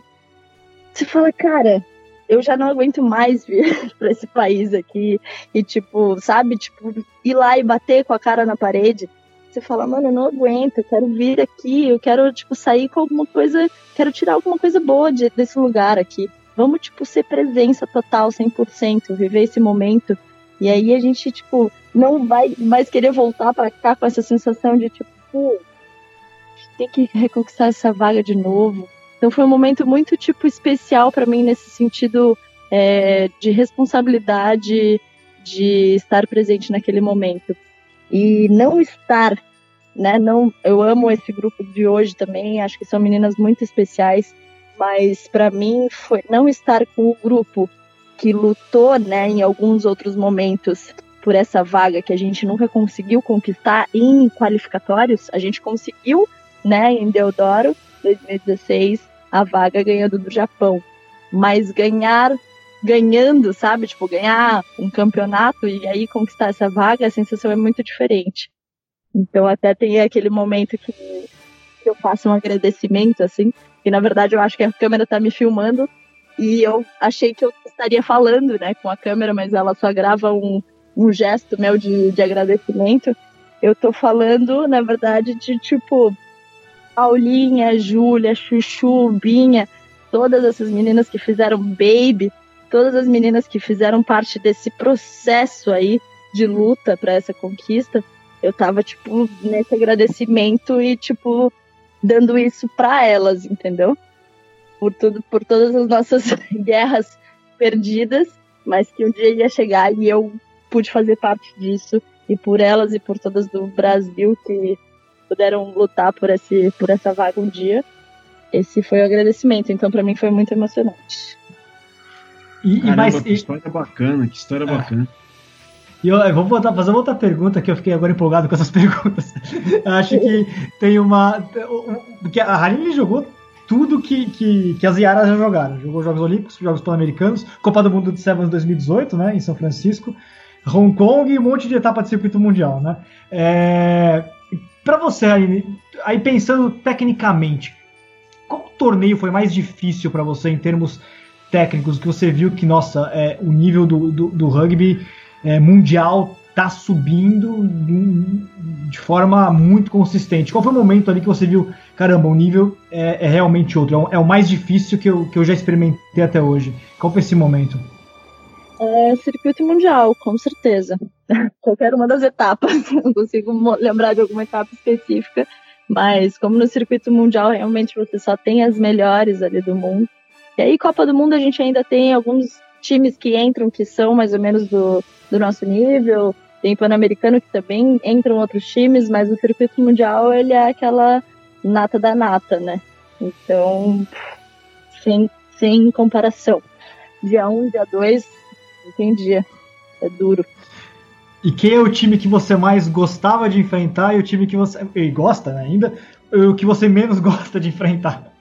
você fala, cara, eu já não aguento mais vir para esse país aqui e tipo, sabe, tipo, ir lá e bater com a cara na parede. Você fala, mano, eu não aguento, eu quero vir aqui, eu quero, tipo, sair com alguma coisa, quero tirar alguma coisa boa de, desse lugar aqui. Vamos, tipo, ser presença total, 100%, viver esse momento. E aí a gente, tipo, não vai mais querer voltar para cá com essa sensação de, tipo, pô, tem que reconquistar essa vaga de novo. Então foi um momento muito, tipo, especial para mim nesse sentido é, de responsabilidade de estar presente naquele momento e não estar, né? Não, eu amo esse grupo de hoje também, acho que são meninas muito especiais, mas para mim foi não estar com o grupo que lutou, né, em alguns outros momentos por essa vaga que a gente nunca conseguiu conquistar em qualificatórios, a gente conseguiu, né, em Deodoro 2016, a vaga ganhando do Japão. Mas ganhar ganhando, sabe? Tipo, ganhar um campeonato e aí conquistar essa vaga, a sensação é muito diferente. Então até tem aquele momento que, eu faço um agradecimento, assim, que na verdade eu acho que a câmera tá me filmando e eu achei que eu estaria falando, né, com a câmera, mas ela só grava um, um gesto meu de, de agradecimento. Eu tô falando, na verdade, de tipo, Paulinha, Júlia, Chuchu, Binha, todas essas meninas que fizeram Baby, todas as meninas que fizeram parte desse processo aí de luta para essa conquista, eu tava, tipo, nesse agradecimento e, tipo, dando isso para elas, entendeu? Por tudo, por todas as nossas guerras perdidas, mas que um dia ia chegar e eu pude fazer parte disso e por elas e por todas do Brasil que puderam lutar por esse por essa vaga um dia. Esse foi o agradecimento, então para mim foi muito emocionante. E, Caramba, e mais, que história bacana, que história é. bacana. E eu, eu vou botar, fazer outra pergunta que eu fiquei agora empolgado com essas perguntas. Eu acho que tem uma. Porque a Haline jogou tudo que, que, que as Iaras já jogaram. Jogou Jogos Olímpicos, Jogos Pan-Americanos, Copa do Mundo de Sevens 2018, né, em São Francisco, Hong Kong e um monte de etapa de circuito mundial, né? É, para você, Haline, aí pensando tecnicamente, qual torneio foi mais difícil para você em termos técnicos que você viu que, nossa, é, o nível do, do, do rugby é, mundial tá subindo de forma muito consistente. Qual foi o momento ali que você viu, caramba, o nível é, é realmente outro, é o, é mais difícil que eu, que eu já experimentei até hoje? Qual foi esse momento? É circuito mundial, com certeza. qualquer uma das etapas. Não consigo lembrar de alguma etapa específica, mas como no circuito mundial realmente você só tem as melhores ali do mundo. E aí, Copa do Mundo, a gente ainda tem alguns times que entram que são mais ou menos do, do nosso nível. Tem Pan-Americano que também entram outros times, mas o circuito mundial ele é aquela nata da nata, né? Então, sem, sem comparação. Dia 1, um, dia 2, entendi. É duro. E quem é o time que você mais gostava de enfrentar e o time que você. E gosta né, ainda? O que você menos gosta de enfrentar?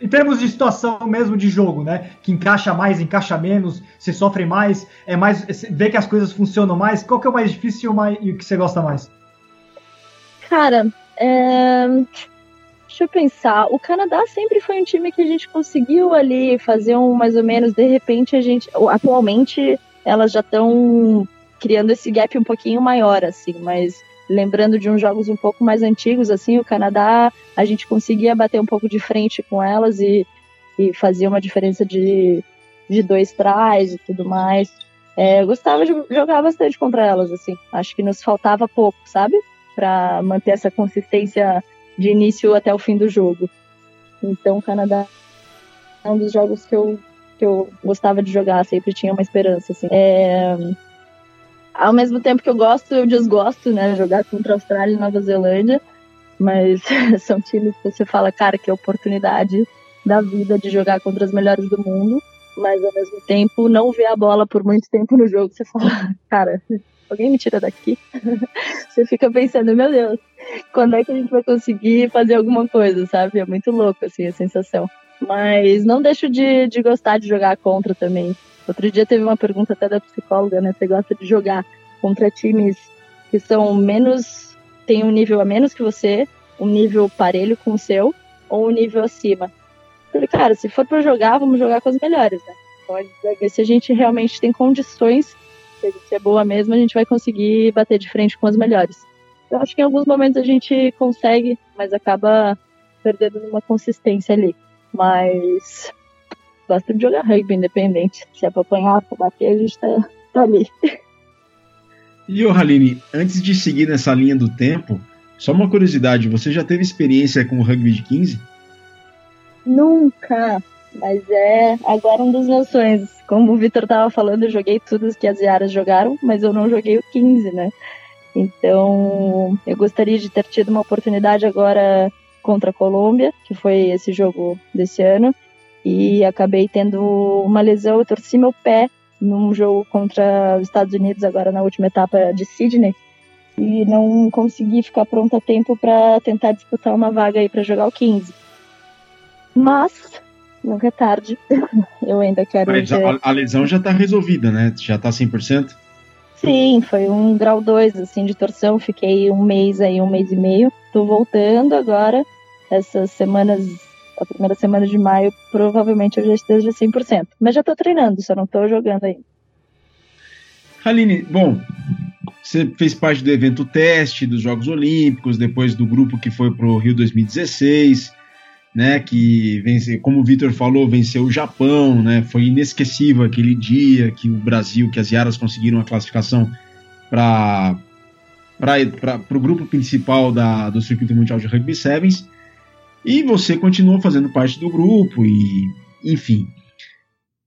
Em termos de situação mesmo de jogo, né? Que encaixa mais, encaixa menos, você sofre mais, é mais. vê que as coisas funcionam mais. Qual que é o mais difícil e o que você gosta mais? Cara, é... deixa eu pensar. O Canadá sempre foi um time que a gente conseguiu ali fazer um mais ou menos. De repente, a gente. Atualmente, elas já estão criando esse gap um pouquinho maior, assim, mas lembrando de uns jogos um pouco mais antigos, assim, o Canadá, a gente conseguia bater um pouco de frente com elas e, e fazia uma diferença de, de dois trás e tudo mais. É, eu gostava de jogar bastante contra elas, assim. Acho que nos faltava pouco, sabe? Para manter essa consistência de início até o fim do jogo. Então, o Canadá é um dos jogos que eu, que eu gostava de jogar, sempre tinha uma esperança, assim. É, ao mesmo tempo que eu gosto, eu desgosto, né? Jogar contra a Austrália e Nova Zelândia. Mas são times que você fala, cara, que oportunidade da vida de jogar contra os melhores do mundo. Mas ao mesmo tempo, não ver a bola por muito tempo no jogo, você fala, cara, alguém me tira daqui. você fica pensando, meu Deus, quando é que a gente vai conseguir fazer alguma coisa, sabe? É muito louco, assim, a sensação. Mas não deixo de, de gostar de jogar contra também. Outro dia teve uma pergunta até da psicóloga, né? Você gosta de jogar contra times que são menos. tem um nível a menos que você, um nível parelho com o seu, ou um nível acima? Eu falei, cara, se for para jogar, vamos jogar com os melhores, né? Então a gente vai ver se a gente realmente tem condições, se a gente é boa mesmo, a gente vai conseguir bater de frente com os melhores. Eu acho que em alguns momentos a gente consegue, mas acaba perdendo uma consistência ali. Mas gosto de jogar rugby independente. Se é pra apanhar, pra bater, a gente tá, tá ali. E, ô Haline, antes de seguir nessa linha do tempo, só uma curiosidade, você já teve experiência com o rugby de 15? Nunca, mas é agora um dos meus sonhos. Como o Vitor tava falando, eu joguei tudo que as Yaras jogaram, mas eu não joguei o 15, né? Então, eu gostaria de ter tido uma oportunidade agora contra a Colômbia, que foi esse jogo desse ano, e acabei tendo uma lesão, eu torci meu pé num jogo contra os Estados Unidos agora na última etapa de Sydney e não consegui ficar pronta a tempo para tentar disputar uma vaga aí para jogar o 15. Mas nunca é tarde. eu ainda quero Mas a, a, lesão já tá resolvida, né? Já tá 100%? Sim, foi um grau 2 assim de torção, fiquei um mês aí, um mês e meio. Tô voltando agora. Essas semanas a primeira semana de maio, provavelmente eu já esteja 100%. Mas já estou treinando, só não estou jogando ainda. Aline, bom, você fez parte do evento teste dos Jogos Olímpicos, depois do grupo que foi para o Rio 2016, né, que vence, como o Vitor falou, venceu o Japão, né, foi inesquecível aquele dia que o Brasil, que as Yaras conseguiram a classificação para o grupo principal da, do Circuito Mundial de Rugby Sevens. E você continuou fazendo parte do grupo e, enfim.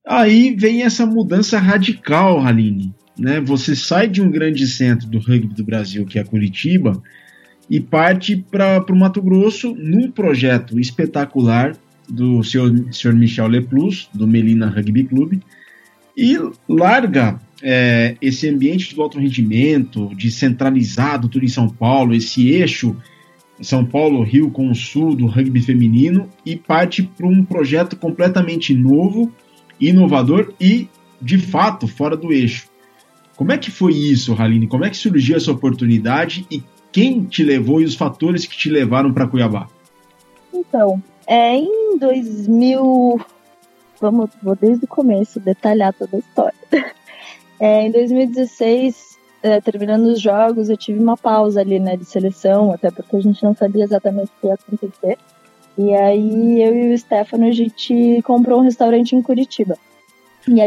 Aí vem essa mudança radical, Aline. Né? Você sai de um grande centro do rugby do Brasil, que é Curitiba, e parte para o Mato Grosso num projeto espetacular do senhor, senhor Michel Leplus, do Melina Rugby Club, e larga é, esse ambiente de alto rendimento, de centralizado tudo em São Paulo, esse eixo são Paulo, Rio com o Sul do rugby feminino e parte para um projeto completamente novo, inovador e, de fato, fora do eixo. Como é que foi isso, Haline? Como é que surgiu essa oportunidade e quem te levou e os fatores que te levaram para Cuiabá? Então, é em 2000. Vamos, vou desde o começo detalhar toda a história. É, em 2016, é, terminando os jogos, eu tive uma pausa ali, né, de seleção, até porque a gente não sabia exatamente o que ia acontecer. E aí eu e o Stefano, a gente comprou um restaurante em Curitiba.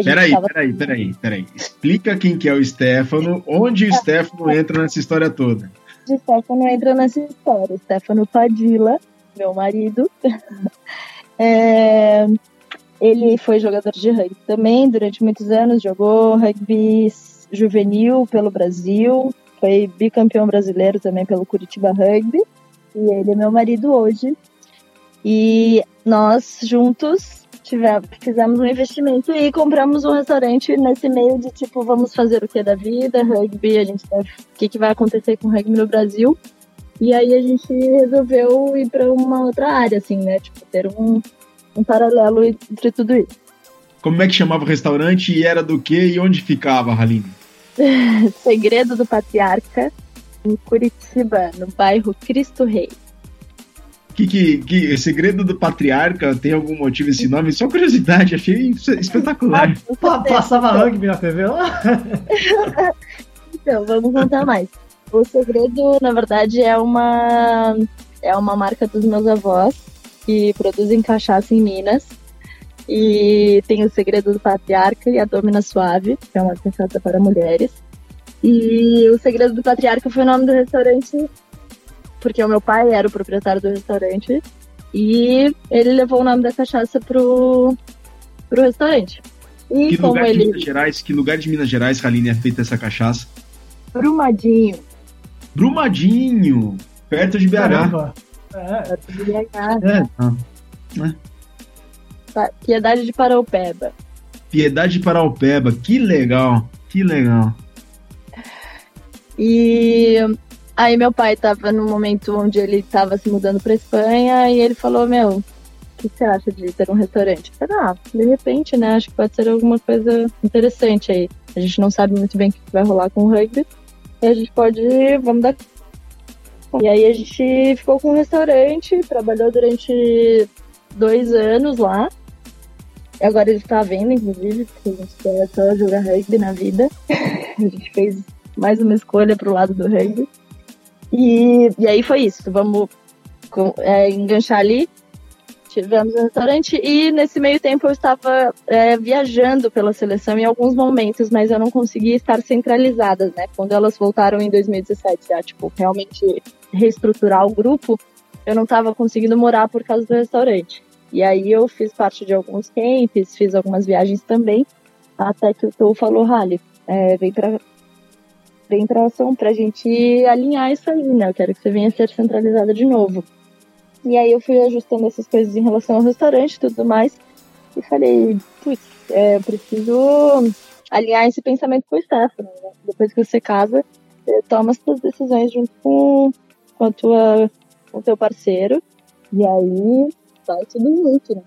Peraí, tava... peraí, peraí, peraí. Explica quem que é o Stefano, onde o Stefano entra nessa história toda. O Stefano entra nessa história. O Stefano Padilla, meu marido. é... Ele foi jogador de rugby também durante muitos anos, jogou rugby juvenil pelo Brasil, foi bicampeão brasileiro também pelo Curitiba Rugby. E ele é meu marido hoje. E nós juntos tivemos, fizemos um investimento e compramos um restaurante nesse meio de tipo, vamos fazer o que da vida, rugby, a gente deve, o que, que vai acontecer com o rugby no Brasil. E aí a gente resolveu ir para uma outra área, assim, né? Tipo, ter um, um paralelo entre tudo isso. Como é que chamava o restaurante e era do que e onde ficava, Haline? Segredo do Patriarca, em Curitiba, no bairro Cristo Rei. Que, que, que Segredo do Patriarca tem algum motivo esse nome? Só curiosidade, achei espetacular. Ah, passava rugby na TV lá? então, vamos contar mais. O Segredo, na verdade, é uma, é uma marca dos meus avós que produzem cachaça em Minas. E tem o Segredo do Patriarca e a Domina Suave, que é uma cachaça para mulheres. E o Segredo do Patriarca foi o nome do restaurante, porque o meu pai era o proprietário do restaurante. E ele levou o nome da cachaça pro, pro restaurante. E que lugar ele... de Minas Gerais, que lugar de Minas Gerais, Haline, é feita essa cachaça? Brumadinho. Brumadinho, perto de BH. É, perto de BH. É, tá. é. Piedade de Paraupeba. Piedade de Paraupeba, que legal, que legal. E aí meu pai estava no momento onde ele estava se mudando para Espanha e ele falou, meu, o que você acha de ter um restaurante? Eu falei, ah, de repente, né? Acho que pode ser alguma coisa interessante aí. A gente não sabe muito bem o que vai rolar com o rugby. E a gente pode, vamos dar. E aí a gente ficou com um restaurante, trabalhou durante dois anos lá. Agora ele tá vendo, inclusive, porque a gente quer só jogar rugby na vida. a gente fez mais uma escolha pro lado do rugby. E, e aí foi isso. Vamos é, enganchar ali. Tivemos um restaurante e nesse meio tempo eu estava é, viajando pela seleção em alguns momentos, mas eu não conseguia estar centralizada, né? Quando elas voltaram em 2017, a tipo, realmente reestruturar o grupo, eu não estava conseguindo morar por causa do restaurante. E aí eu fiz parte de alguns camps, fiz algumas viagens também, até que o Tou falou, Rally, é, vem para vem pra ação pra gente alinhar isso aí, né? Eu quero que você venha ser centralizada de novo. E aí eu fui ajustando essas coisas em relação ao restaurante e tudo mais. E falei, putz, é, eu preciso alinhar esse pensamento com o Stefano. Né? Depois que você casa, você toma as suas decisões junto com, com, a tua, com o teu parceiro. E aí vai tudo junto, né?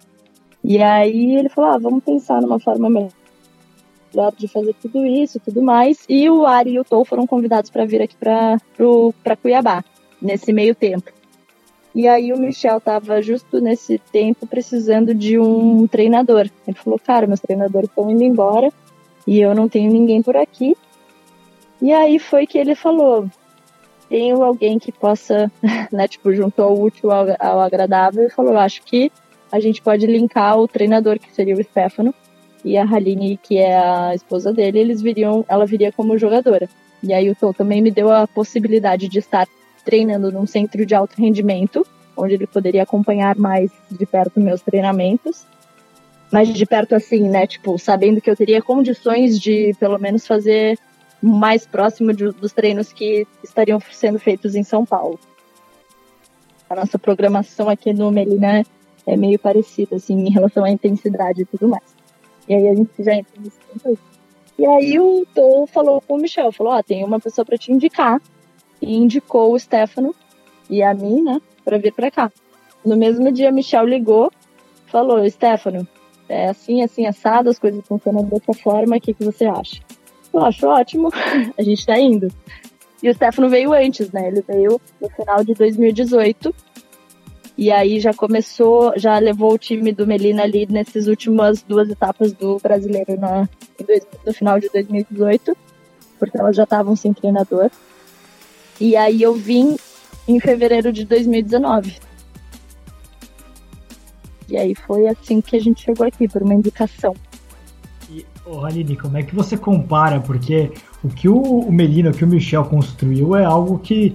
E aí ele falou, ah, vamos pensar numa forma melhor de fazer tudo isso e tudo mais. E o Ari e o Tou foram convidados para vir aqui para Cuiabá, nesse meio tempo. E aí o Michel tava justo nesse tempo precisando de um treinador. Ele falou, cara, meus treinadores estão indo embora e eu não tenho ninguém por aqui. E aí foi que ele falou, tenho alguém que possa, né, tipo, juntou o útil ao, ao agradável e falou, acho que a gente pode linkar o treinador, que seria o Stefano, e a Haline, que é a esposa dele, eles viriam, ela viria como jogadora. E aí o Tom também me deu a possibilidade de estar treinando num centro de alto rendimento, onde ele poderia acompanhar mais de perto meus treinamentos. Mais de perto assim, né, tipo, sabendo que eu teria condições de pelo menos fazer mais próximo de, dos treinos que estariam sendo feitos em São Paulo. A nossa programação aqui no Melina é meio parecida, assim, em relação à intensidade e tudo mais. E aí a gente já entra nesse aí. E aí o Tô falou com o Michel, falou, ó, oh, tem uma pessoa para te indicar. E indicou o Stefano e a mim, né, para vir para cá. No mesmo dia, Michel ligou, falou, Stefano, é assim, assim, assado, as coisas funcionam dessa forma, o que, que você acha? Eu acho ótimo, a gente tá indo. E o Stefano veio antes, né? Ele veio no final de 2018. E aí já começou, já levou o time do Melina ali nessas últimas duas etapas do brasileiro na, no final de 2018, porque elas já estavam sem treinador. E aí eu vim em fevereiro de 2019. E aí foi assim que a gente chegou aqui, por uma indicação. Ô, Aline, como é que você compara? Porque o que o, Melina, o que o Michel construiu é algo que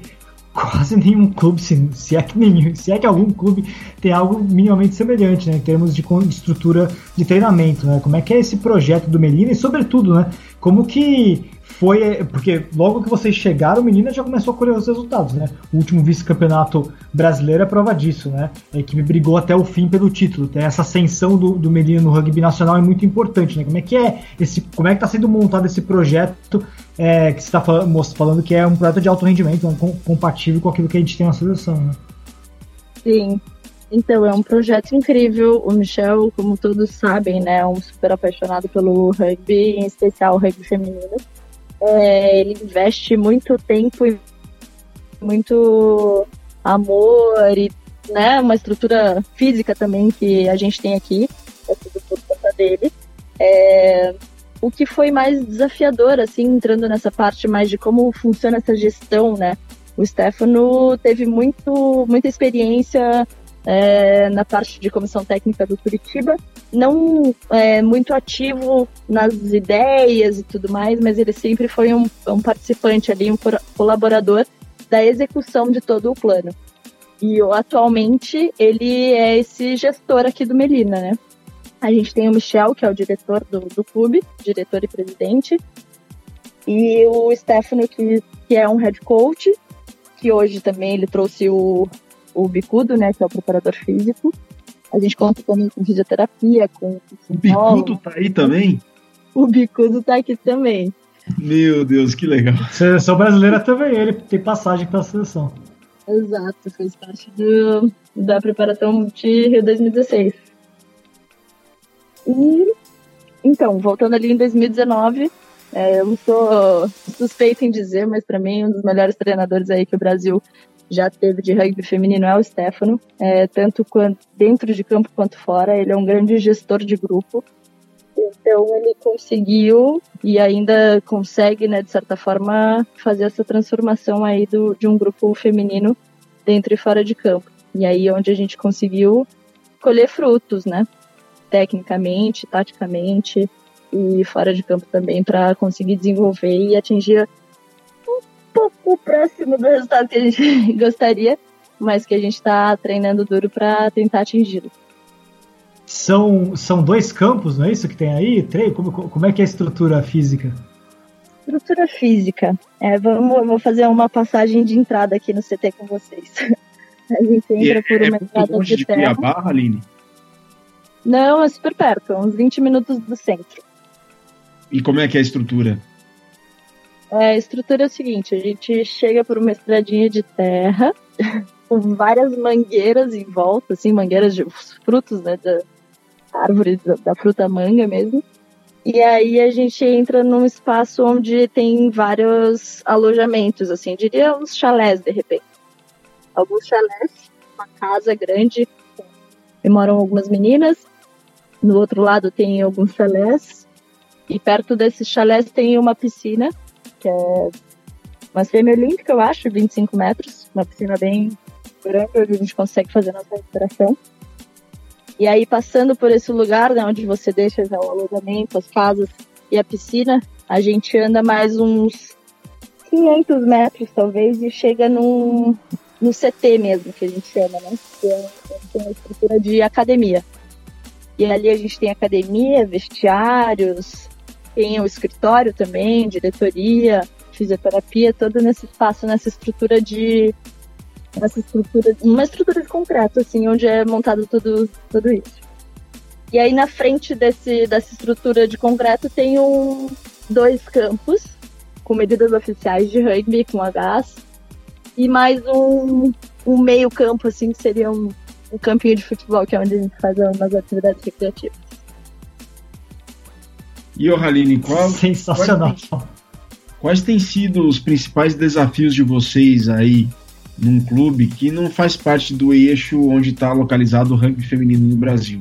quase nenhum clube, se, se, é que nenhum, se é que algum clube tem algo minimamente semelhante, né, em termos de estrutura de treinamento, né? Como é que é esse projeto do Melina e, sobretudo, né, como que foi. Porque logo que vocês chegaram, o Menina já começou a colher os resultados, né? O último vice-campeonato brasileiro é prova disso, né? A equipe brigou até o fim pelo título. Essa ascensão do, do Menina no rugby nacional é muito importante, né? Como é que é esse. Como é que está sendo montado esse projeto é, que você está falando, falando que é um projeto de alto rendimento, né? compatível com aquilo que a gente tem na seleção, né? Sim. Então, é um projeto incrível. O Michel, como todos sabem, né, é um super apaixonado pelo rugby, em especial o rugby feminino. É, ele investe muito tempo e muito amor e né, uma estrutura física também que a gente tem aqui, é tudo por conta dele. É, o que foi mais desafiador, assim, entrando nessa parte mais de como funciona essa gestão, né? O Stefano teve muito, muita experiência é, na parte de comissão técnica do Curitiba, não é, muito ativo nas ideias e tudo mais, mas ele sempre foi um, um participante ali, um colaborador da execução de todo o plano. E atualmente ele é esse gestor aqui do Melina, né? A gente tem o Michel, que é o diretor do, do clube, diretor e presidente, e o Stefano, que, que é um head coach, que hoje também ele trouxe o, o Bicudo, né, que é o preparador físico. A gente conta também com fisioterapia, com... O Bicudo tá aí também? O Bicudo tá aqui também. Meu Deus, que legal. Seleção brasileira também, ele tem passagem pela seleção. Exato, fez parte do, da preparação de Rio 2016. E, então, voltando ali em 2019, é, eu sou suspeita em dizer, mas para mim um dos melhores treinadores aí que o Brasil já teve de rugby feminino é o Stefano, é, tanto quanto dentro de campo quanto fora. Ele é um grande gestor de grupo. Então ele conseguiu e ainda consegue, né, de certa forma, fazer essa transformação aí do, de um grupo feminino dentro e fora de campo. E aí onde a gente conseguiu colher frutos, né? Tecnicamente, taticamente e fora de campo também para conseguir desenvolver e atingir pouco próximo do resultado que a gente gostaria, mas que a gente está treinando duro para tentar atingi-lo. São, são dois campos, não é isso que tem aí? Três? Como, como é que é a estrutura física? Estrutura física. É, vamos, eu vou fazer uma passagem de entrada aqui no CT com vocês. A gente entra é, por uma é entrada de, de terra. Cuiabá, Aline? Não, é super perto, uns 20 minutos do centro. E como é que é a estrutura? É, a estrutura é o seguinte: a gente chega por uma estradinha de terra, com várias mangueiras em volta, assim, mangueiras de frutos, né, da árvore, da, da fruta manga mesmo. E aí a gente entra num espaço onde tem vários alojamentos, assim, diria uns chalés, de repente. Alguns chalés, uma casa grande, e moram algumas meninas. No outro lado tem alguns chalés. E perto desses chalés tem uma piscina que é uma semi-olímpica, eu acho, 25 metros, uma piscina bem grande, onde a gente consegue fazer nossa recuperação. E aí, passando por esse lugar, né, onde você deixa já o alojamento, as casas e a piscina, a gente anda mais uns 500 metros, talvez, e chega num, no CT mesmo, que a gente chama, né? Que é uma estrutura de academia. E ali a gente tem academia, vestiários, tem o escritório também, diretoria, fisioterapia, todo nesse espaço, nessa estrutura de nessa estrutura, uma estrutura de concreto, assim, onde é montado tudo, tudo isso. E aí na frente desse, dessa estrutura de concreto tem um, dois campos com medidas oficiais de rugby com gás e mais um, um meio campo, assim, que seria um, um campinho de futebol, que é onde a gente faz algumas atividades recreativas. E o Haline, qual, Sensacional. Quais, quais têm sido os principais desafios de vocês aí num clube que não faz parte do eixo onde está localizado o rugby feminino no Brasil?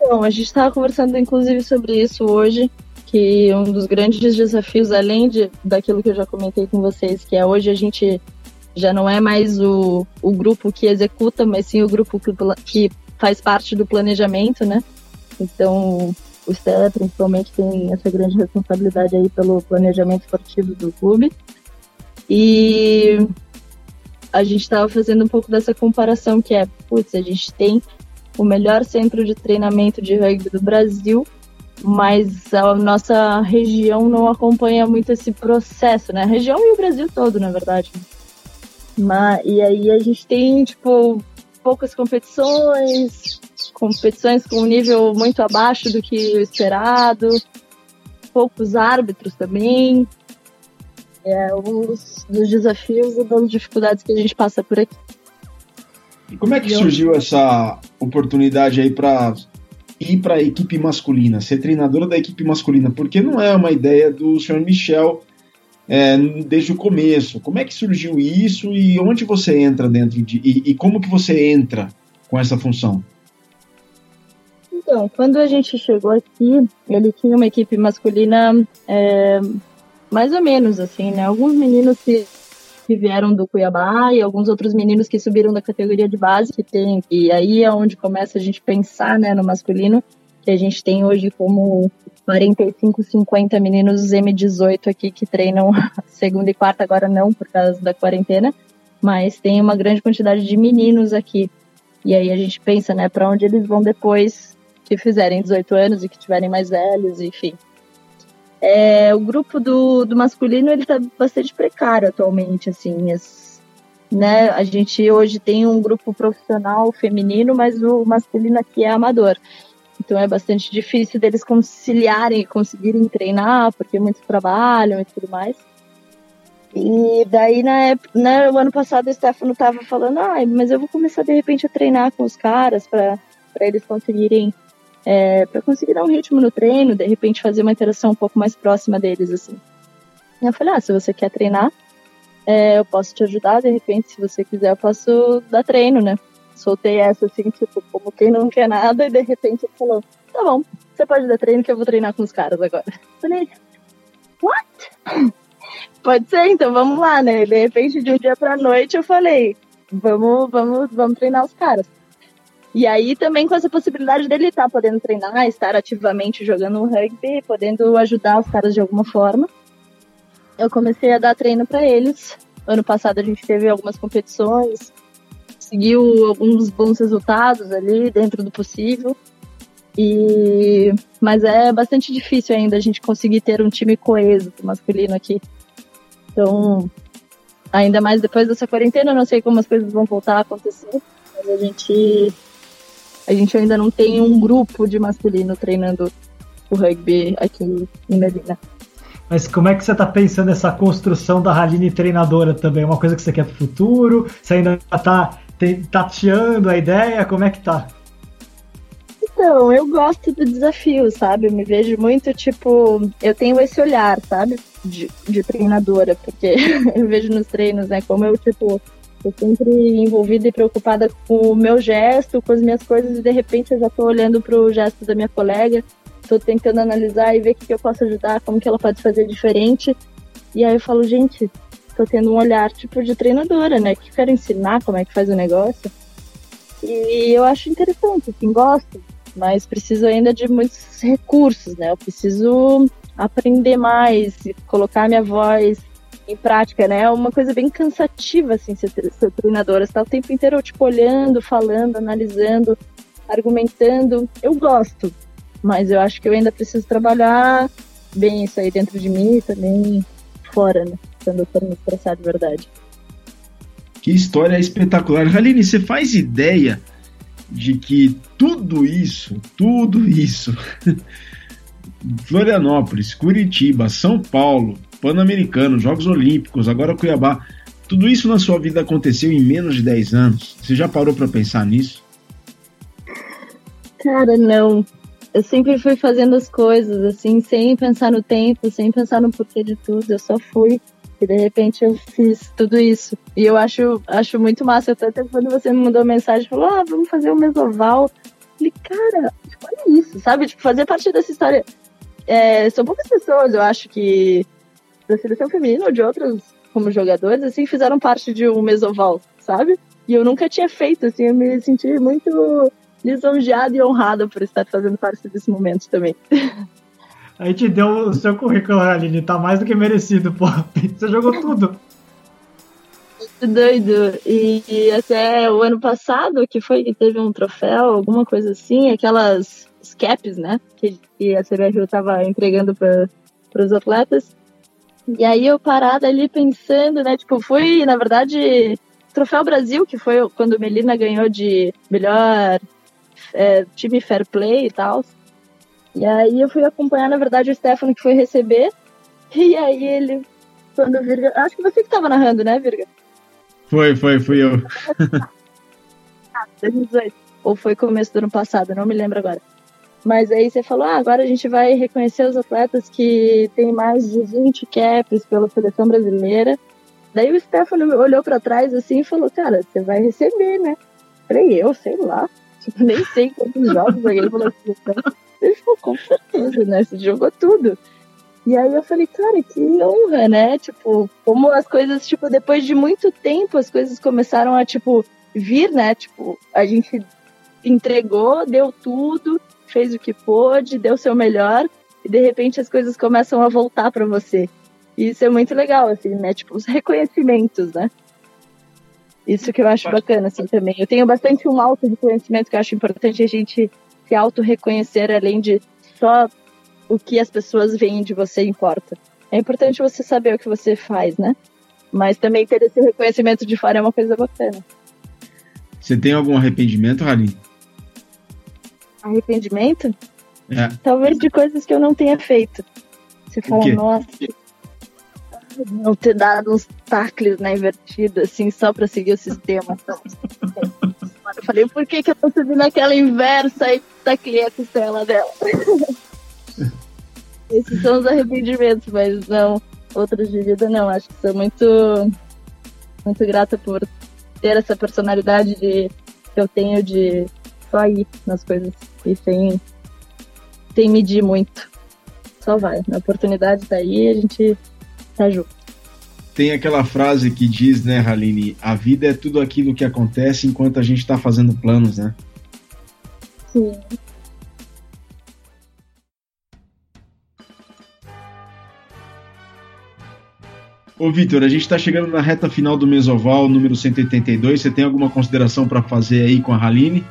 Bom, a gente estava conversando inclusive sobre isso hoje, que um dos grandes desafios, além de, daquilo que eu já comentei com vocês, que é hoje a gente já não é mais o, o grupo que executa, mas sim o grupo que, que faz parte do planejamento, né? Então, o Stella principalmente tem essa grande responsabilidade aí pelo planejamento esportivo do clube. E a gente estava fazendo um pouco dessa comparação que é, putz, a gente tem o melhor centro de treinamento de rugby do Brasil, mas a nossa região não acompanha muito esse processo, né? A região e o Brasil todo, na verdade. Mas, e aí a gente tem, tipo, poucas competições, competições com um nível muito abaixo do que o esperado, poucos árbitros também. É um dos desafios e das dificuldades que a gente passa por aqui. E como é que surgiu essa oportunidade aí para ir para a equipe masculina, ser treinadora da equipe masculina? Porque não é uma ideia do senhor Michel é, desde o começo. Como é que surgiu isso e onde você entra dentro de. E, e como que você entra com essa função? Então, quando a gente chegou aqui, ele tinha uma equipe masculina é, mais ou menos assim, né? Alguns meninos que, que vieram do Cuiabá e alguns outros meninos que subiram da categoria de base que tem. E aí é onde começa a gente pensar, né, no masculino, que a gente tem hoje como 45, 50 meninos M18 aqui que treinam segunda e quarta, agora não por causa da quarentena, mas tem uma grande quantidade de meninos aqui. E aí a gente pensa, né, para onde eles vão depois que fizerem 18 anos e que tiverem mais velhos, enfim. É, o grupo do, do masculino ele tá bastante precário atualmente, assim, as, né? A gente hoje tem um grupo profissional feminino, mas o masculino aqui é amador. Então é bastante difícil deles conciliarem e conseguirem treinar, porque muitos trabalham e tudo mais. E daí, na época, né, o ano passado, o Stefano tava falando, ah, mas eu vou começar de repente a treinar com os caras para eles conseguirem, é, para conseguir dar um ritmo no treino, de repente fazer uma interação um pouco mais próxima deles, assim. E eu falei, ah, se você quer treinar, é, eu posso te ajudar, de repente, se você quiser, eu posso dar treino, né? Soltei essa assim, tipo, como quem não quer nada, e de repente ele falou: tá bom, você pode dar treino que eu vou treinar com os caras agora. Falei, what? Pode ser, então vamos lá, né? De repente, de um dia pra noite, eu falei: vamos, vamos, vamos treinar os caras. E aí também com essa possibilidade dele estar tá podendo treinar, estar ativamente jogando rugby, podendo ajudar os caras de alguma forma. Eu comecei a dar treino para eles. Ano passado a gente teve algumas competições, conseguiu alguns bons resultados ali dentro do possível. E mas é bastante difícil ainda a gente conseguir ter um time coeso masculino aqui. Então, ainda mais depois dessa quarentena, não sei como as coisas vão voltar a acontecer, mas a gente a gente ainda não tem um grupo de masculino treinando o rugby aqui em Medina. Mas como é que você está pensando nessa construção da Haline treinadora também? É uma coisa que você quer para o futuro? Você ainda está tateando a ideia? Como é que tá? Então, eu gosto do desafio, sabe? Eu me vejo muito, tipo, eu tenho esse olhar, sabe? De, de treinadora, porque eu vejo nos treinos, né? Como eu, tipo, tô sempre envolvida e preocupada com o meu gesto, com as minhas coisas, e de repente eu já tô olhando pro gesto da minha colega, tô tentando analisar e ver o que, que eu posso ajudar, como que ela pode fazer diferente. E aí eu falo, gente, tendo um olhar tipo de treinadora, né? Que quero ensinar como é que faz o negócio. E eu acho interessante, assim, gosto, mas preciso ainda de muitos recursos, né? Eu preciso aprender mais, colocar minha voz em prática, né? É uma coisa bem cansativa, assim, ser, ser treinadora. Você tá o tempo inteiro, tipo, olhando, falando, analisando, argumentando. Eu gosto, mas eu acho que eu ainda preciso trabalhar bem isso aí dentro de mim e também fora, né? Quando eu for me expressar de verdade. Que história espetacular. Haline, você faz ideia de que tudo isso, tudo isso, Florianópolis, Curitiba, São Paulo, Pan-Americano, Jogos Olímpicos, agora Cuiabá, tudo isso na sua vida aconteceu em menos de 10 anos? Você já parou para pensar nisso? Cara, não eu sempre fui fazendo as coisas, assim, sem pensar no tempo, sem pensar no porquê de tudo. Eu só fui e de repente eu fiz tudo isso. E eu acho, acho muito massa. Até quando você me mandou mensagem, falou, ah, vamos fazer um mesoval. Falei, cara, tipo, olha isso, sabe? Tipo, fazer parte dessa história. É, são poucas pessoas, eu acho, que da seleção feminina ou de outros como jogadores, assim, fizeram parte de um mesoval, sabe? E eu nunca tinha feito, assim, eu me senti muito lisonjeada e honrada por estar fazendo parte desse momento também. A gente deu o seu currículo, Aline, tá mais do que merecido, pô. Você jogou tudo. Doido. E, e até o ano passado, que foi que teve um troféu, alguma coisa assim, aquelas caps, né? Que, que a CBRU tava entregando para os atletas. E aí eu parada ali pensando, né? Tipo, fui, na verdade, Troféu Brasil, que foi quando Melina ganhou de melhor é, time fair play e tal. E aí eu fui acompanhar, na verdade, o Stefano que foi receber. E aí ele, quando o Virga. Acho que você que tava narrando, né, Virga? Foi, foi, fui eu. Ou foi começo do ano passado, não me lembro agora. Mas aí você falou, ah, agora a gente vai reconhecer os atletas que têm mais de 20 caps pela seleção brasileira. Daí o Stefano olhou para trás assim e falou, cara, você vai receber, né? Falei, eu, sei lá. Tipo, nem sei quantos jogos. Aí ele falou assim, ele falou, com certeza, né? Você jogou tudo. E aí eu falei, cara, que honra, né? Tipo, como as coisas, tipo, depois de muito tempo, as coisas começaram a, tipo, vir, né? Tipo, a gente entregou, deu tudo, fez o que pôde, deu o seu melhor, e de repente as coisas começam a voltar para você. E isso é muito legal, assim, né? Tipo, os reconhecimentos, né? Isso que eu acho bacana, assim, também. Eu tenho bastante um alto de conhecimento que eu acho importante a gente se auto-reconhecer, além de só o que as pessoas veem de você importa. É importante você saber o que você faz, né? Mas também ter esse reconhecimento de fora é uma coisa bacana. Você tem algum arrependimento, Rali? Arrependimento? É. Talvez de coisas que eu não tenha feito. Você fala, nossa, não ter dado uns tacles na invertida, assim, só pra seguir o sistema. eu falei, por que, que eu tô subindo aquela inversa e taclei a costela dela? Esses são os arrependimentos, mas não, outros de vida não. Acho que sou muito, muito grata por ter essa personalidade de, que eu tenho de só ir nas coisas e sem, sem medir muito. Só vai. A oportunidade tá aí a gente tá junto. Tem aquela frase que diz, né, Haline, a vida é tudo aquilo que acontece enquanto a gente tá fazendo planos, né? Sim. Ô, Vitor, a gente está chegando na reta final do Mesoval, número 182. Você tem alguma consideração para fazer aí com a Haline?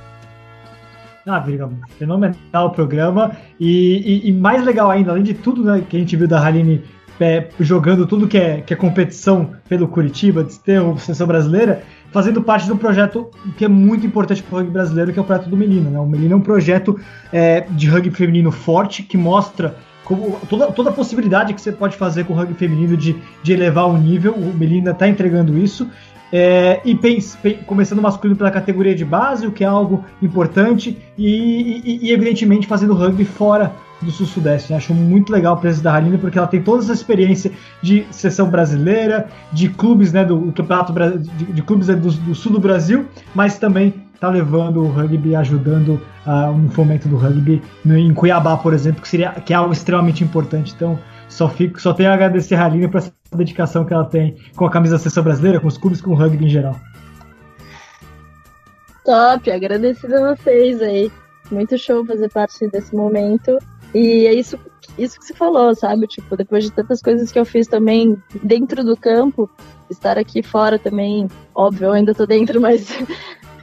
Ah, fenomenal o programa. E, e, e, mais legal ainda, além de tudo né, que a gente viu da Haline é, jogando tudo que é, que é competição pelo Curitiba, Desterro, Seleção Brasileira, fazendo parte de um projeto que é muito importante para o rugby brasileiro, que é o projeto do Melina. Né? O Melina é um projeto é, de rugby feminino forte que mostra como, toda, toda a possibilidade que você pode fazer com o rugby feminino de, de elevar o nível, o Melinda está entregando isso. É, e pense, começando masculino pela categoria de base, o que é algo importante, e, e, e evidentemente fazendo rugby fora do Sul-Sudeste. Né? Acho muito legal a presença da Haline, porque ela tem toda essa experiência de seleção brasileira, de clubes, né, do campeonato de, de clubes né, do, do, sul do Brasil, mas também está levando o rugby, ajudando uh, um fomento do rugby no, em Cuiabá, por exemplo, que seria que é algo extremamente importante. Então, só fico, só tenho a agradecer a Haline por essa dedicação que ela tem com a camisa da seleção brasileira, com os clubes, com o rugby em geral. Top, agradecido a vocês aí. Muito show fazer parte desse momento. E é isso, isso que você falou, sabe? Tipo, depois de tantas coisas que eu fiz também dentro do campo, estar aqui fora também, óbvio, eu ainda tô dentro, mas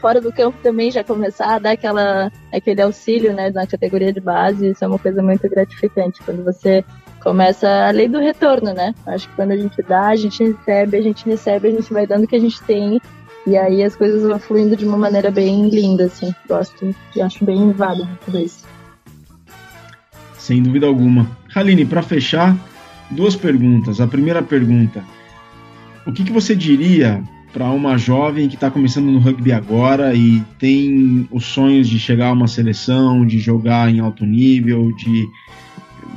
fora do campo também já começar a dar aquela, aquele auxílio, né, na categoria de base, isso é uma coisa muito gratificante, quando você começa a lei do retorno, né? Acho que quando a gente dá, a gente recebe, a gente recebe, a gente vai dando o que a gente tem, e aí as coisas vão fluindo de uma maneira bem linda, assim. Gosto e acho bem válido tudo isso. Sem dúvida alguma. Haline, para fechar, duas perguntas. A primeira pergunta: o que, que você diria para uma jovem que está começando no rugby agora e tem os sonhos de chegar a uma seleção, de jogar em alto nível, de